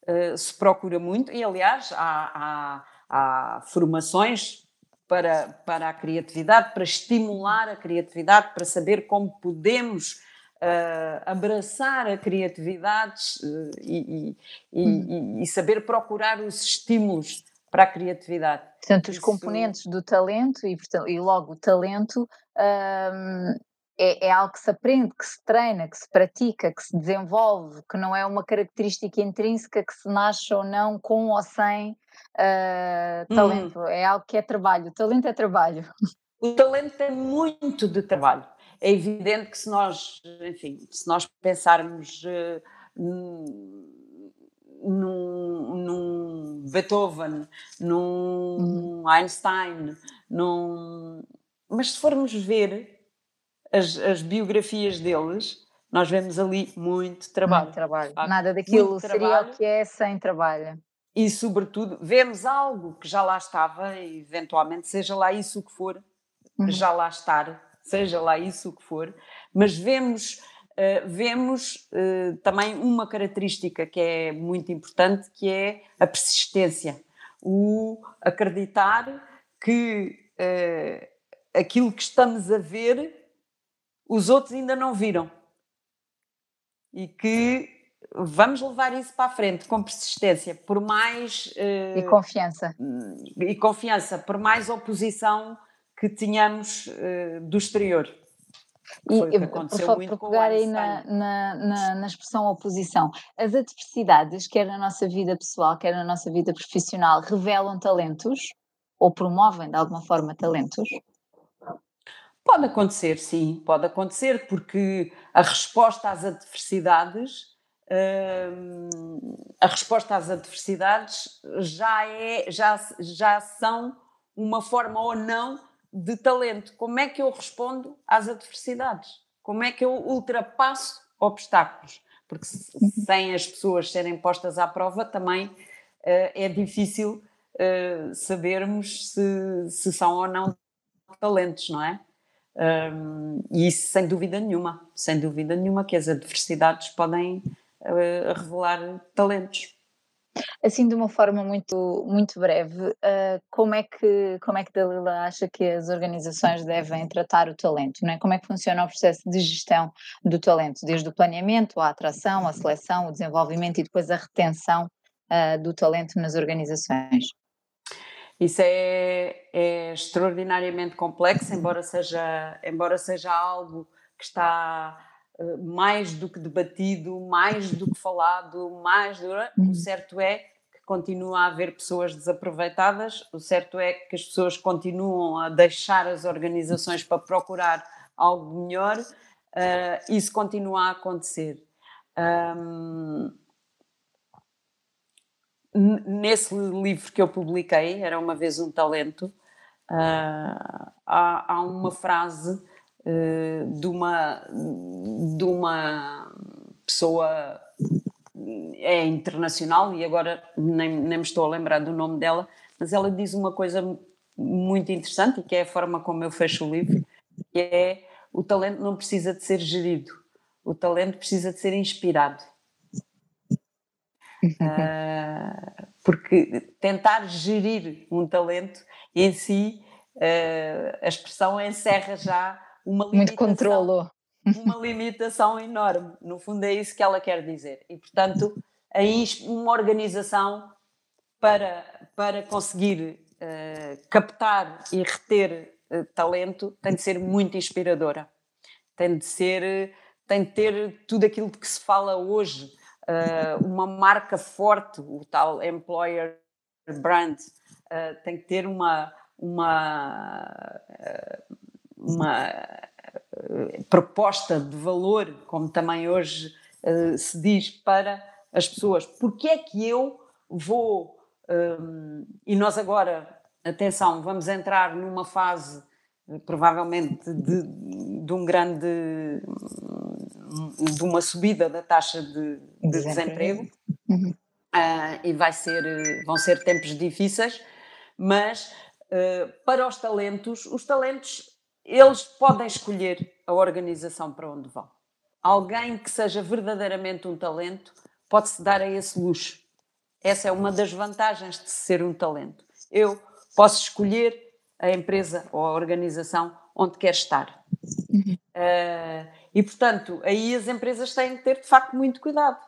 Speaker 3: eh, se procura muito, e aliás, há, há, há formações para, para a criatividade, para estimular a criatividade, para saber como podemos uh, abraçar a criatividade uh, e, e, e, e, saber procurar os estímulos para a criatividade.
Speaker 2: Portanto, os Isso... componentes do talento e, portanto, e logo o talento um, é, é, algo que se aprende, que se treina, que se pratica, que se desenvolve, que não é uma característica intrínseca que se nasce ou não com ou sem uh, talento. Hum. É algo que é trabalho. O talento é trabalho.
Speaker 3: O talento é muito de trabalho. É evidente que se nós, enfim, se nós pensarmos uh, num, num, Beethoven, num hum. Einstein, num... mas se formos ver as, as biografias deles, nós vemos ali muito trabalho. Muito
Speaker 2: trabalho. Nada daquilo seria trabalho. o que é sem trabalho.
Speaker 3: E, sobretudo, vemos algo que já lá estava, e eventualmente, seja lá isso o que for, uhum. já lá estar, seja lá isso o que for, mas vemos, uh, vemos uh, também uma característica que é muito importante, que é a persistência. O acreditar que uh, aquilo que estamos a ver os outros ainda não viram. E que vamos levar isso para a frente com persistência, por mais.
Speaker 2: Uh, e confiança.
Speaker 3: E confiança, por mais oposição que tenhamos uh, do exterior.
Speaker 2: E Foi aconteceu por, muito por pegar aí na, na, na, na, expressão oposição, as adversidades, quer na nossa vida pessoal, quer na nossa vida profissional, revelam talentos ou promovem de alguma forma talentos?
Speaker 3: Pode acontecer, sim, pode acontecer, porque a resposta às adversidades, hum, a resposta às adversidades já é, já, já são uma forma ou não de talento. Como é que eu respondo às adversidades? Como é que eu ultrapasso obstáculos? Porque sem as pessoas serem postas à prova também uh, é difícil uh, sabermos se, se são ou não talentos, não é? Um, e isso sem dúvida nenhuma, sem dúvida nenhuma que as adversidades podem uh, revelar talentos.
Speaker 2: Assim, de uma forma muito, muito breve, uh, como, é que, como é que Dalila acha que as organizações devem tratar o talento? Não é? Como é que funciona o processo de gestão do talento, desde o planeamento, a atração, a seleção, o desenvolvimento e depois a retenção uh, do talento nas organizações?
Speaker 3: Isso é, é, extraordinariamente complexo, embora seja, embora seja algo que está uh, mais do que debatido, mais do que falado, mais do... o uhum. certo é que continua a haver pessoas desaproveitadas, o certo é que as pessoas continuam a deixar as organizações para procurar algo melhor, uh, isso continua a acontecer. Um, nesse livro que eu publiquei, Era uma vez um talento, uh, há, há, uma frase uh, de, uma, de uma pessoa é internacional e agora nem, nem me estou a lembrar do nome dela, mas ela diz uma coisa muito interessante e que é a forma como eu fecho o livro, que é o talento não precisa de ser gerido, o talento precisa de ser inspirado. Uh, porque tentar gerir um talento em si, uh, a expressão encerra já uma limitação.
Speaker 2: Muito controlo.
Speaker 3: Uma limitação enorme. No fundo, é isso que ela quer dizer. E, portanto, aí uma organização para, para conseguir uh, captar e reter talento tem de ser muito inspiradora. Tem de ser, tem de ter tudo aquilo de que se fala hoje uma marca forte, o tal employer brand, uh, tem que ter uma, uma, uh, uma proposta de valor, como também hoje se diz, para as pessoas. Porque é que eu vou. Um, e nós agora, atenção, vamos entrar numa fase provavelmente de, de um grande de uma subida da taxa de, de desemprego uhum. uh, e vai ser, vão ser tempos difíceis, mas uh, para os talentos, os talentos eles podem escolher a organização para onde vão. Alguém que seja verdadeiramente um talento pode-se dar a esse luxo. Essa é uma das vantagens de ser um talento. Eu posso escolher a empresa ou a organização onde quer estar. Uh, e, portanto, aí as empresas têm que ter, de facto, muito cuidado.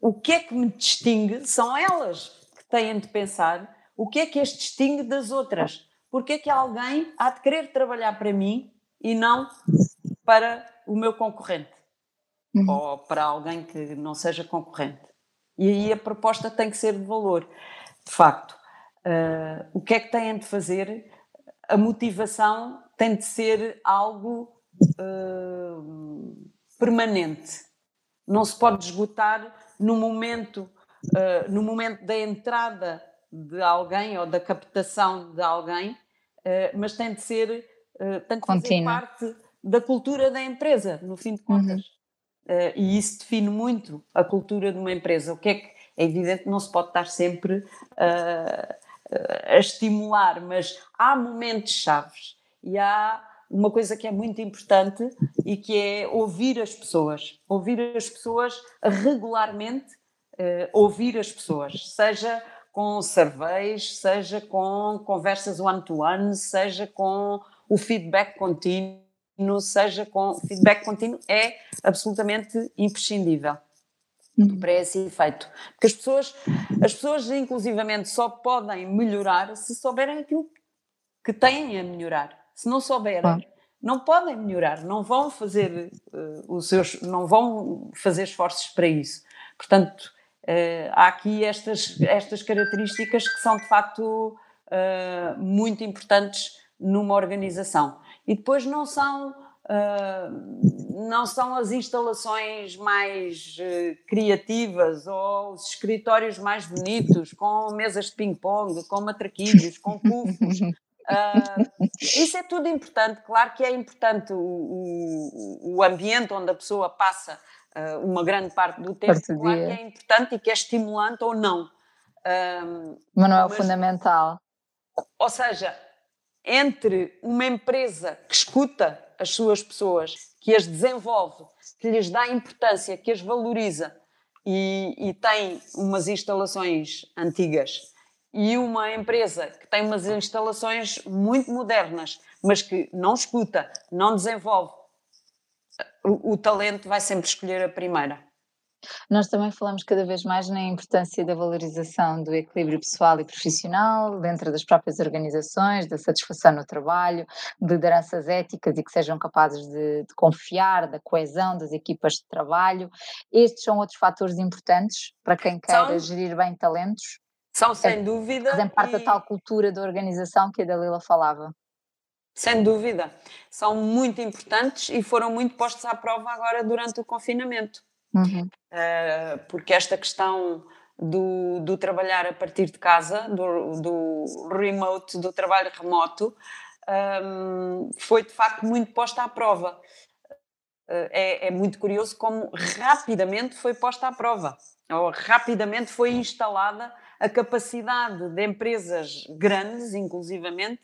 Speaker 3: O que é que me distingue são elas que têm de pensar o que é que as distingue das outras. Porque é que alguém há de querer trabalhar para mim e não para o meu concorrente? Uhum. Ou para alguém que não seja concorrente. E aí a proposta tem que ser de valor. De facto, uh, o que é que têm de fazer? A motivação tem de ser algo uh, permanente. Não se pode esgotar no momento, uh, no momento da entrada de alguém ou da captação de alguém, uh, mas tem de ser, tem de fazer parte da cultura da empresa, no fim de contas. Uhum. e isso define muito a cultura de uma empresa. O que é que é evidente que não se pode estar sempre a estimular, mas há momentos chaves e há uma coisa que é muito importante e que é ouvir as pessoas. Ouvir as pessoas regularmente, uh, ouvir as pessoas, seja com surveys, seja com conversas one-to-one, seja com o feedback contínuo, seja com feedback contínuo, é absolutamente imprescindível uhum. para esse efeito. Porque as pessoas, as pessoas inclusivamente só podem melhorar se souberem aquilo que têm a melhorar. Se não souberem, não podem melhorar, não vão fazer uh, os seus, não vão fazer esforços para isso. Portanto, uh, há aqui estas, estas características que são de facto uh, muito importantes numa organização. E depois não são Uh, não são as instalações mais uh, criativas ou os escritórios mais bonitos, com mesas de ping-pong, com matraquilhos, com cufos. Uh, isso é tudo importante, claro que é importante o, o, o ambiente onde a pessoa passa uh, uma grande parte do tempo, claro que é importante e que é estimulante ou não.
Speaker 2: Uh, mas não é o mas, fundamental.
Speaker 3: Ou seja, entre uma empresa que escuta as suas pessoas, que as desenvolve, que lhes dá importância, que as valoriza, e, e tem umas instalações antigas e uma empresa que tem umas instalações muito modernas, mas que não escuta, não desenvolve, o, o talento vai sempre escolher a primeira.
Speaker 2: Nós também falamos cada vez mais na importância da valorização do equilíbrio pessoal e profissional dentro das próprias organizações, da satisfação no trabalho, de lideranças éticas e que sejam capazes de, de confiar, da coesão das equipas de trabalho. Estes são outros fatores importantes para quem quer são, gerir bem talentos.
Speaker 3: São, sem é, dúvida.
Speaker 2: Fazem parte e... da tal cultura da organização que a Dalila falava.
Speaker 3: Sem dúvida. São muito importantes e foram muito postos à prova agora durante o confinamento. Uhum. Uh, porque esta questão do, do, trabalhar a partir de casa, do, do remote, do trabalho remoto, um, foi de facto muito posta à prova. Uh, é, é, muito curioso como rapidamente foi posta à prova, ou rapidamente foi instalada a capacidade de empresas grandes, inclusivamente,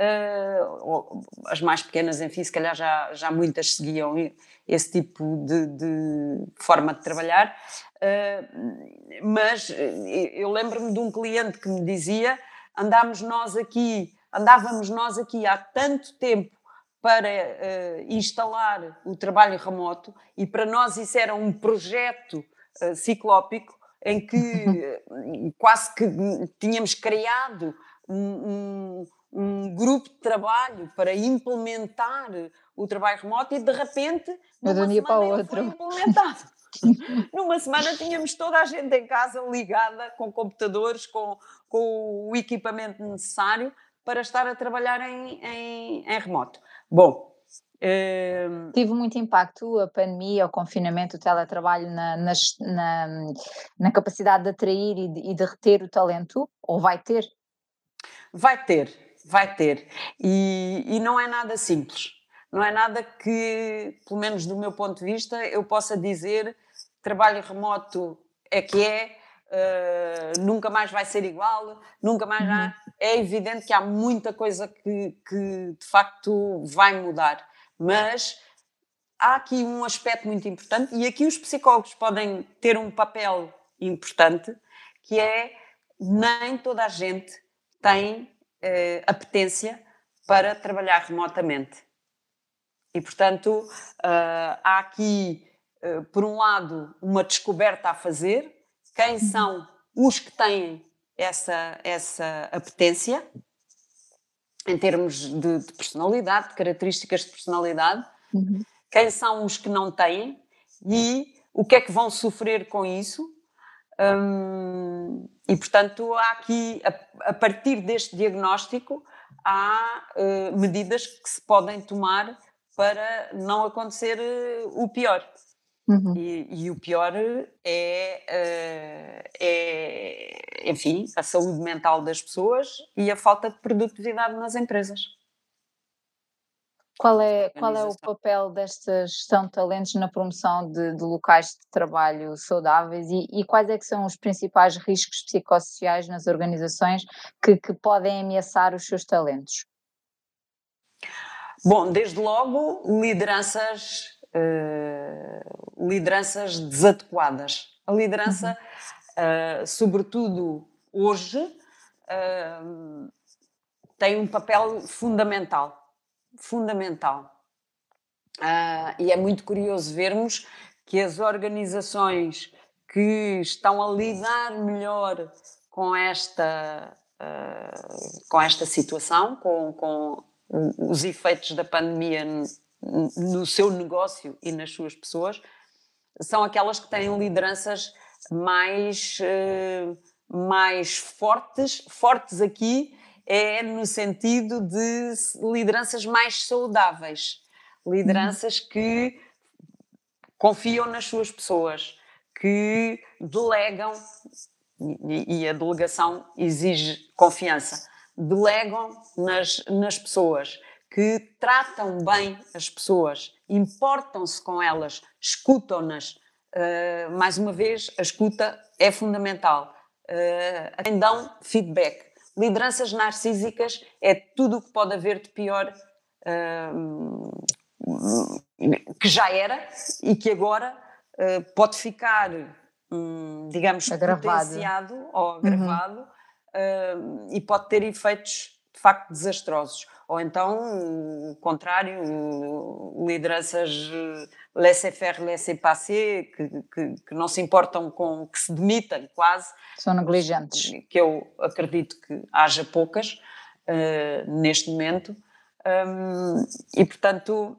Speaker 3: Uh, as mais pequenas, enfim, se calhar já, já muitas seguiam esse tipo de, de forma de trabalhar, uh, mas eu lembro-me de um cliente que me dizia: andámos nós aqui, andávamos nós aqui há tanto tempo para uh, instalar o trabalho remoto e para nós isso era um projeto ciclópico em que quase que tínhamos criado um, um um grupo de trabalho para implementar o trabalho remoto e de repente
Speaker 2: um dia para outro
Speaker 3: implementado. Numa semana tínhamos toda a gente em casa ligada com computadores, com, com o equipamento necessário para estar a trabalhar em, em, em remoto. Bom,
Speaker 2: Uh... Tive muito impacto a pandemia, o confinamento, o teletrabalho na, na, na, na capacidade de atrair e de, e de, reter o talento? Ou vai ter?
Speaker 3: Vai ter, vai ter. E, e não é nada simples. Não é nada que, pelo menos do meu ponto de vista, eu possa dizer trabalho remoto é que é, uh, nunca mais vai ser igual, nunca mais uhum. há. É evidente que há muita coisa que, que de facto vai mudar, mas há aqui um aspecto muito importante e aqui os psicólogos podem ter um papel importante, que é nem toda a gente tem uh, apetência para trabalhar remotamente. E, portanto, uh, há aqui, uh, por um lado, uma descoberta a fazer. Quem uhum. são os que têm essa, essa apetência, em termos de, de personalidade, de características de personalidade? Uhum. Quem são os que não têm? E o que é que vão sofrer com isso? Hum, e, portanto, há aqui, a, a, partir deste diagnóstico, há uh, medidas que se podem tomar para não acontecer uh, o pior. Uhum. E, e, o pior é, uh, é, enfim, a saúde mental das pessoas e a falta de produtividade nas empresas.
Speaker 2: Qual é, qual é o papel desta gestão de talentos na promoção de, de locais de trabalho saudáveis e, e, quais é que são os principais riscos psicossociais nas organizações que, que podem ameaçar os seus talentos?
Speaker 3: Bom, desde logo, lideranças, uh, lideranças desadequadas. A liderança, uhum. uh, sobretudo hoje, uh, tem um papel fundamental fundamental. E é muito curioso vermos que as organizações que estão a lidar melhor com esta, com esta situação, com, com os efeitos da pandemia no, seu negócio e nas suas pessoas, são aquelas que têm lideranças mais, uh, mais fortes, fortes aqui é no sentido de lideranças mais saudáveis, lideranças que confiam nas suas pessoas, que delegam, e, a delegação exige confiança, delegam nas, nas pessoas, que tratam bem as pessoas, importam-se com elas, escutam-nas. Uh, mais uma vez, a escuta é fundamental. Uh, dão feedback lideranças narcísicas é tudo o que pode haver de pior uh, que já era e que agora uh, pode ficar hum, digamos,
Speaker 2: agravado.
Speaker 3: potenciado ou agravado uhum. uh, e pode ter efeitos de facto desastrosos. Ou então, o contrário, lideranças laissez-faire, laissez-passer, que, que, que, não se importam com, que se demitem quase.
Speaker 2: São negligentes.
Speaker 3: Que eu acredito que haja poucas uh, neste momento. Um, e, portanto,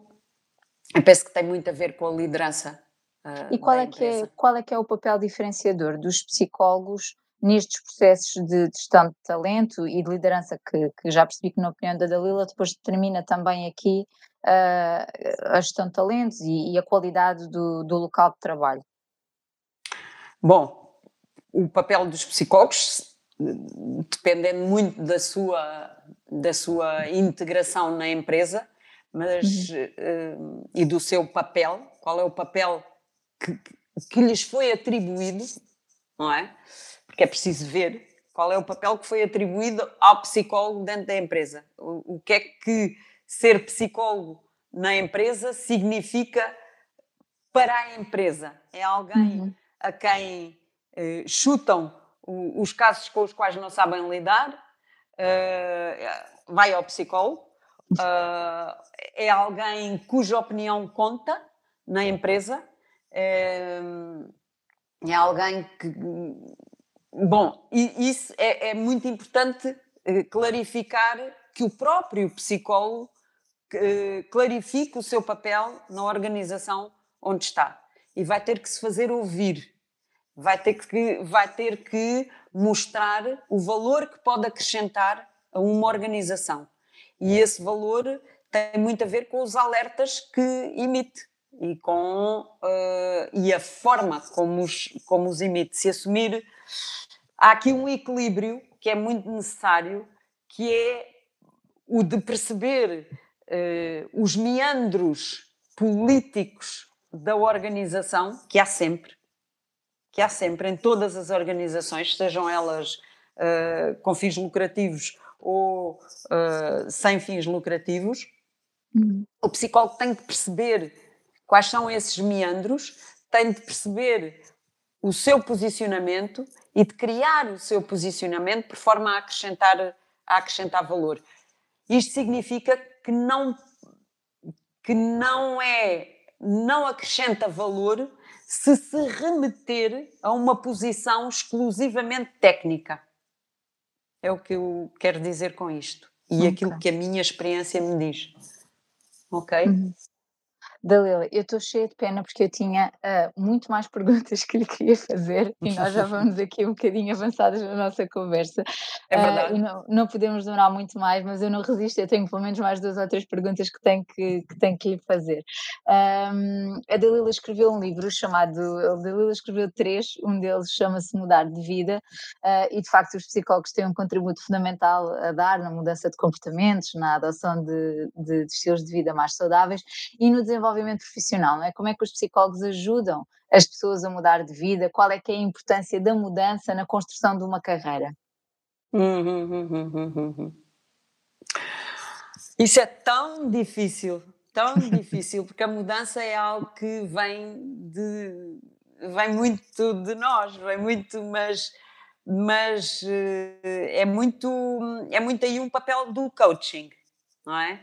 Speaker 3: eu penso que tem muito a ver com a liderança. Uh,
Speaker 2: e qual é, que é, qual é que é o papel diferenciador dos psicólogos nestes processos de gestão de talento e de liderança que, que já percebi que na opinião da Dalila depois determina também aqui uh, a gestão de talentos e, e a qualidade do, do, local de trabalho?
Speaker 3: Bom, o papel dos psicólogos dependendo muito da sua, da sua integração na empresa mas, uhum. uh, e do seu papel, qual é o papel que, que lhes foi atribuído, não é? Porque é preciso ver qual é o papel que foi atribuído ao psicólogo dentro da empresa. O, o que é que ser psicólogo na empresa significa para a empresa? É alguém uhum. a quem uh, chutam o, os casos com os quais não sabem lidar, uh, vai ao psicólogo. Uh, é alguém cuja opinião conta na empresa. É, é alguém que Bom, e isso é, é muito importante eh, clarificar que o próprio psicólogo eh, clarifique o seu papel na organização onde está. E vai ter que se fazer ouvir, vai ter que, vai ter que mostrar o valor que pode acrescentar a uma organização. E esse valor tem muito a ver com os alertas que emite e com uh, e a forma como os, como os emite. Se assumir há aqui um equilíbrio que é muito necessário, que é o de perceber uh, os meandros políticos da organização, que há sempre, que há sempre em todas as organizações, sejam elas uh, com fins lucrativos ou uh, sem fins lucrativos. Uhum. O psicólogo tem de perceber quais são esses meandros, tem de perceber o seu posicionamento e de criar o seu posicionamento por forma a acrescentar, a acrescentar valor. Isto significa que não, que não é, não acrescenta valor se se remeter a uma posição exclusivamente técnica. É o que eu quero dizer com isto. E okay. aquilo que a minha experiência me diz. Ok? Uhum.
Speaker 2: Dalila, eu estou cheia de pena porque eu tinha uh, muito mais perguntas que lhe queria fazer e nós já vamos aqui um bocadinho avançadas na nossa conversa.
Speaker 3: É verdade.
Speaker 2: Uh, não, não podemos demorar muito mais, mas eu não resisto, eu tenho pelo menos mais duas ou três perguntas que tenho que, que, tenho que lhe fazer. Um, a Dalila escreveu um livro chamado. A Dalila escreveu três, um deles chama-se Mudar de Vida, uh, e de facto os psicólogos têm um contributo fundamental a dar na mudança de comportamentos, na adoção de, de, de estilos de vida mais saudáveis e no desenvolvimento desenvolvimento profissional, não é? Como é que os psicólogos ajudam as pessoas a mudar de vida? Qual é que é a importância da mudança na construção de uma carreira?
Speaker 3: Uhum, uhum, uhum, Isso é tão difícil, tão difícil, porque a mudança é algo que vem de vem muito de nós, vem muito, mas mas eh, é muito é muito aí um papel do coaching não é?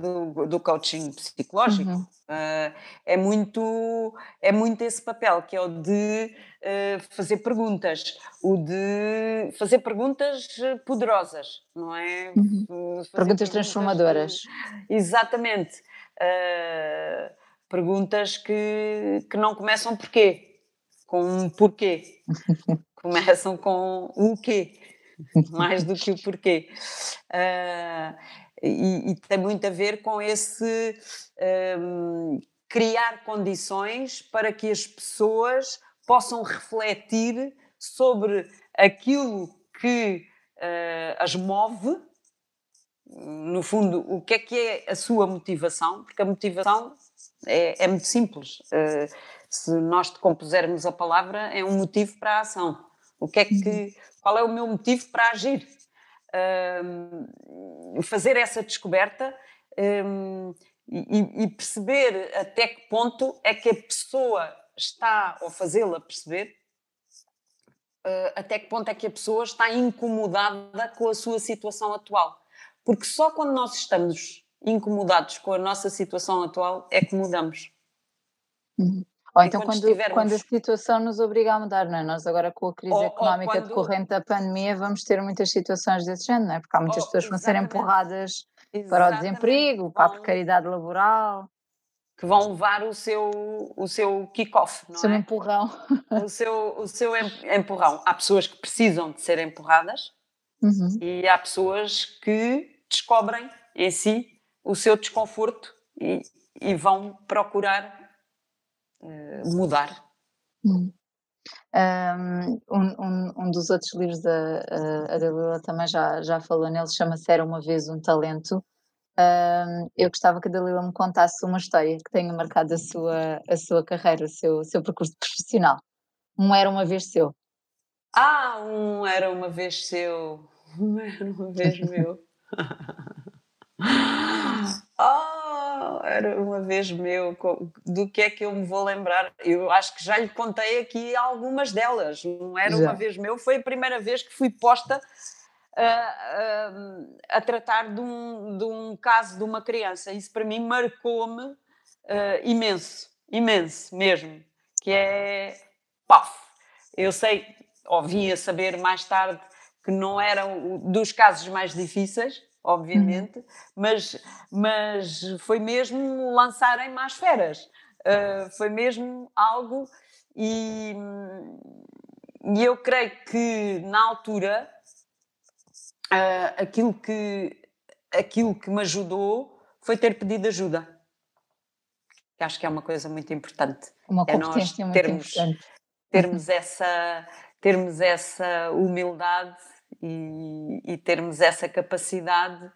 Speaker 3: Do, do coaching psicológico. Uhum. Uh, é, muito, é muito esse papel, que é o de uh, fazer perguntas, o de fazer perguntas poderosas, não é?
Speaker 2: Uhum. Perguntas, perguntas, transformadoras.
Speaker 3: exatamente. Uh, perguntas que, que não começam porquê, com um porquê. começam com o quê, mais do que o porquê. Uh, e, e tem muito a ver com esse um, criar condições para que as pessoas possam refletir sobre aquilo que uh, as move, no fundo, o que é que é a sua motivação, porque a motivação é, é muito simples. Uh, se nós decompusermos a palavra, é um motivo para a ação. O que é que, uhum. qual é o meu motivo para agir? Fazer essa descoberta um, e, e, perceber até que ponto é que a pessoa está, ou fazê-la perceber, uh, até que ponto é que a pessoa está incomodada com a sua situação atual. Porque só quando nós estamos incomodados com a nossa situação atual é que mudamos.
Speaker 2: Uhum. Ou então quando, estivermos... quando, a situação nos obriga a mudar, não é? Nós agora com a crise ou, económica ou quando... decorrente da pandemia vamos ter muitas situações desse género, não é? Porque há muitas pessoas que vão ser empurradas exatamente. para o desemprego, para a precariedade laboral.
Speaker 3: Que vão levar o seu, o seu kick-off, não
Speaker 2: o seu
Speaker 3: é?
Speaker 2: empurrão.
Speaker 3: O seu, o seu empurrão. Há pessoas que precisam de ser empurradas uhum. e há pessoas que descobrem em si o seu desconforto e, e vão procurar mudar.
Speaker 2: Hum. Um, um, um, dos outros livros da a Dalila também já, já falou nele, chama-se Era Uma Vez um Talento. Um, eu gostava que a Dalila me contasse uma história que tenha marcado a sua, a sua carreira, o seu, seu percurso profissional. Um Era Uma Vez Seu.
Speaker 3: Ah, um Era Uma Vez Seu. Um Era Uma Vez Meu. Oh, era uma vez meu, do que é que eu me vou lembrar? Eu acho que já lhe contei aqui algumas delas. Não era já. uma vez meu, foi a primeira vez que fui posta a, a, a tratar de um, de um caso de uma criança. Isso para mim marcou-me uh, imenso, imenso mesmo. Que é, paf, eu sei, ou vim a saber mais tarde que não era dos casos mais difíceis, obviamente, uhum. mas, mas foi mesmo lançarem mais feras. Uh, foi mesmo algo e, e, eu creio que na altura uh, aquilo, que, aquilo que me ajudou foi ter pedido ajuda. Que acho que é uma coisa muito importante.
Speaker 2: Uma é nós termos.
Speaker 3: Termos essa, termos essa humildade e, e termos essa capacidade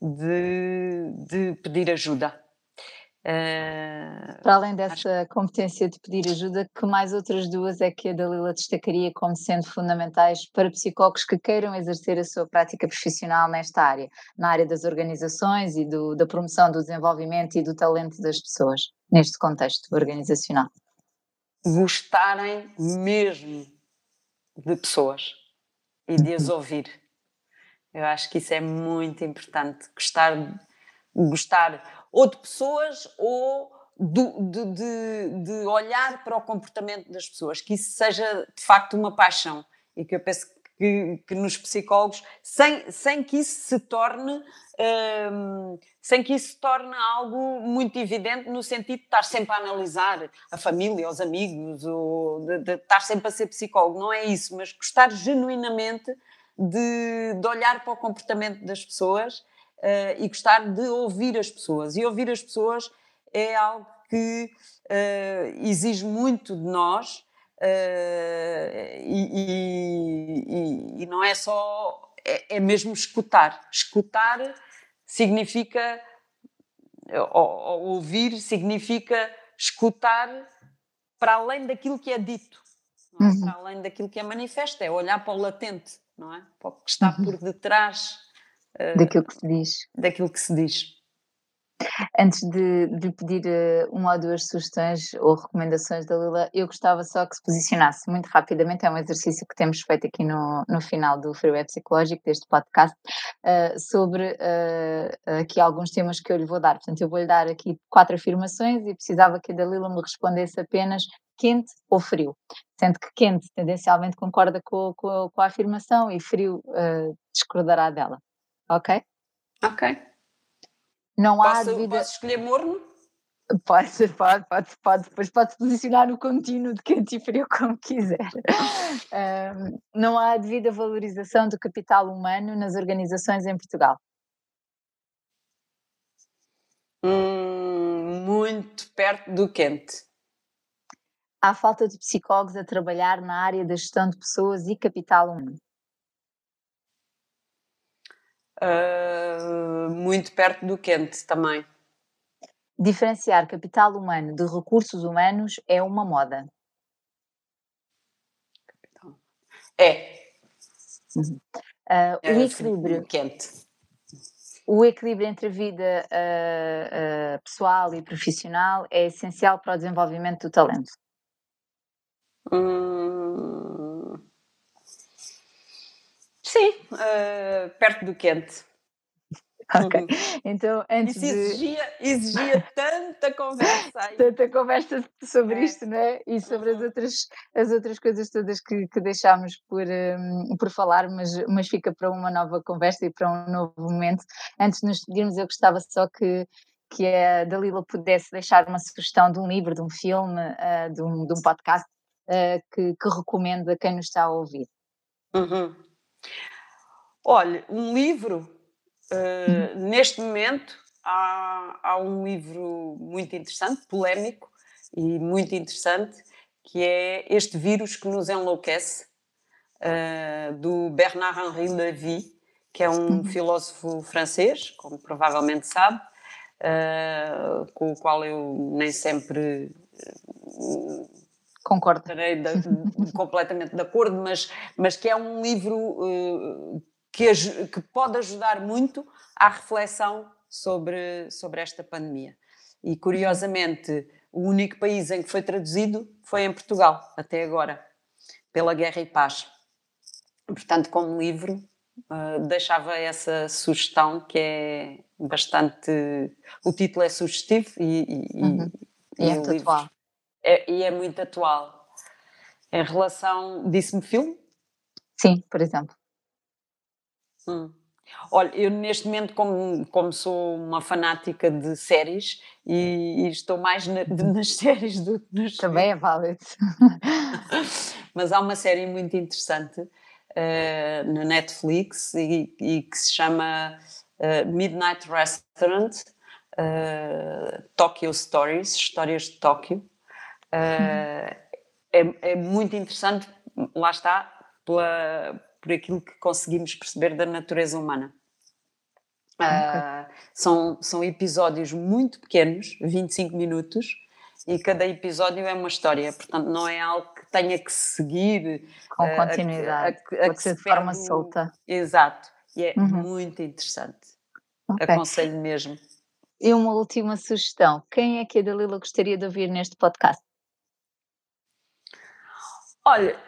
Speaker 3: de, de pedir ajuda.
Speaker 2: Uh, Para além dessa acho... competência de pedir ajuda, que mais outras duas é que a Dalila destacaria como sendo fundamentais para psicólogos que queiram exercer a sua prática profissional nesta área, na área das organizações e do, da promoção do desenvolvimento e do talento das pessoas, neste contexto organizacional?
Speaker 3: Gostarem mesmo de pessoas e de as ouvir. Eu acho que isso é muito importante. Gostar, gostar ou de pessoas ou do, de, de, de, olhar para o comportamento das pessoas, que isso seja de facto uma paixão e que eu penso que, que nos psicólogos, sem, sem que isso se torne um, sem que isso se torne algo muito evidente no sentido de estar sempre a analisar a família, os amigos, ou de, de estar sempre a ser psicólogo, não é isso, mas gostar genuinamente de, de olhar para o comportamento das pessoas uh, e gostar de ouvir as pessoas. E ouvir as pessoas é algo que uh, exige muito de nós uh, e, e, e, não é só, é, é mesmo escutar. Escutar significa, ou, ou ouvir significa escutar para além daquilo que é dito, é? Uhum. para além daquilo que é manifesto, é olhar para o latente, não é? Para o que está uhum. por detrás
Speaker 2: uh, daquilo que se diz.
Speaker 3: Daquilo que se diz.
Speaker 2: Antes de, de pedir uh, uma ou duas sugestões ou recomendações da Lila, eu gostava só que se posicionasse muito rapidamente, é um exercício que temos feito aqui no, no final do Freeway Psicológico, deste podcast, uh, sobre uh, aqui alguns temas que eu lhe vou dar. Portanto, eu vou-lhe dar aqui quatro afirmações e precisava que a Dalila me respondesse apenas quente ou frio. Sendo que quente tendencialmente concorda com, com, com a afirmação e frio discordará dela. Ok?
Speaker 3: Ok.
Speaker 2: Não
Speaker 3: posso,
Speaker 2: há devida...
Speaker 3: Posso escolher morno?
Speaker 2: Pode, pode, pode, pode, depois pode posicionar no contínuo de quente e frio como quiser. Um, não há devida valorização do capital humano nas organizações em Portugal?
Speaker 3: Hum, muito perto do quente.
Speaker 2: Há falta de psicólogos a trabalhar na área da gestão de pessoas e capital humano?
Speaker 3: Uh, muito perto do quente também.
Speaker 2: Diferenciar capital humano de recursos humanos é uma moda.
Speaker 3: É.
Speaker 2: Uhum. Uh, o equilíbrio.
Speaker 3: Quente.
Speaker 2: O equilíbrio entre a vida uh, pessoal e profissional é essencial para o desenvolvimento do talento.
Speaker 3: Hum, uh, perto do quente.
Speaker 2: Ok, uhum. então antes
Speaker 3: Isso exigia, de... exigia tanta conversa. Aí.
Speaker 2: Tanta conversa sobre é. isto, não é? E sobre as uhum. outras, as outras coisas todas que, que deixámos por, um, por falar, mas, mas fica para uma nova conversa e para um novo momento. Antes de nos despedirmos, eu gostava só que, que a Dalila pudesse deixar uma sugestão de um livro, de um filme, uh, de, um, de um podcast uh, que, que recomenda a quem nos está a ouvir.
Speaker 3: Uhum. Olha, um livro Uh, neste momento há, há, um livro muito interessante, polémico e muito interessante, que é Este Vírus que nos enlouquece, uh, do Bernard-Henri Lévy, que é um uhum. filósofo francês, como provavelmente sabe, uh, com o qual eu nem sempre
Speaker 2: concordo
Speaker 3: de, completamente de acordo, mas, mas que é um livro uh, que, que pode ajudar muito à reflexão sobre, sobre esta pandemia. E curiosamente, o único país em que foi traduzido foi em Portugal, até agora, pela Guerra e Paz. Portanto, como livro, uh, deixava essa sugestão que é bastante. O título é sugestivo e,
Speaker 2: e, uhum. e, e é atual.
Speaker 3: É, e é muito atual. Em relação. Disse-me filme?
Speaker 2: Sim, por exemplo.
Speaker 3: Hum. Olha, eu neste momento, como, como sou uma fanática de séries e, e estou mais na, de, nas séries do que nos
Speaker 2: Também é válido.
Speaker 3: Mas há uma série muito interessante uh, na Netflix e, e, que se chama uh, Midnight Restaurant uh, Tokyo Stories Histórias de Tóquio. Uh, é, é muito interessante, lá está, pela por aquilo que conseguimos perceber da natureza humana. Okay. Uh, são, são episódios muito pequenos, 25 minutos, e cada episódio é uma história, portanto não é algo que tenha que seguir
Speaker 2: com uh, continuidade, a, a, a, que se de forma solta.
Speaker 3: Exato, e é uhum. muito interessante. Okay. Aconselho mesmo.
Speaker 2: E uma última sugestão: quem é que a Dalila gostaria de ouvir neste podcast?
Speaker 3: Olha,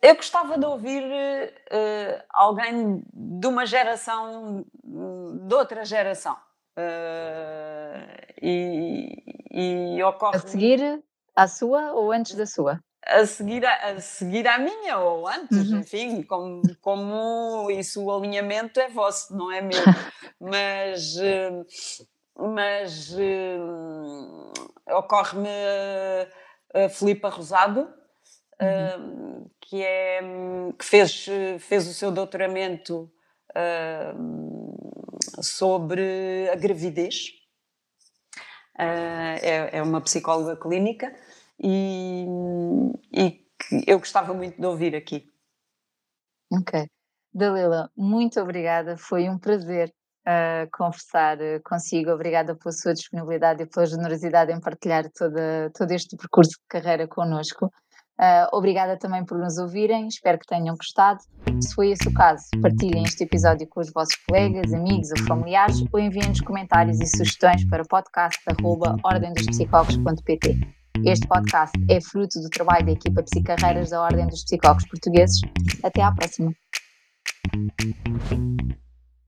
Speaker 3: eu gostava de ouvir uh, alguém de uma geração, de outra geração. Uh, e, e ocorre.
Speaker 2: A seguir à sua ou antes da sua?
Speaker 3: A seguir a, a seguir à minha ou antes, uhum. enfim, como, como isso o alinhamento é vosso, não é meu. mas uh, mas ocorre-me a Filipa Rosado uhum. uh, que, é, que fez, fez o seu doutoramento sobre a gravidez. Uh, é, é, uma psicóloga clínica e, e eu gostava muito de ouvir aqui.
Speaker 2: Ok. Dalila, muito obrigada, foi um prazer uh, conversar consigo. Obrigada pela sua disponibilidade e pela generosidade em partilhar toda, todo este percurso de carreira connosco. Uh, obrigada também por nos ouvirem, espero que tenham gostado. Se foi esse o caso, partilhem este episódio com os vossos colegas, amigos ou familiares ou enviem-nos comentários e sugestões para podcast.ordemdospsicólogos.pt. Este podcast é fruto do trabalho da equipa Psicarreiras da Ordem dos Psicólogos Portugueses. Até à próxima!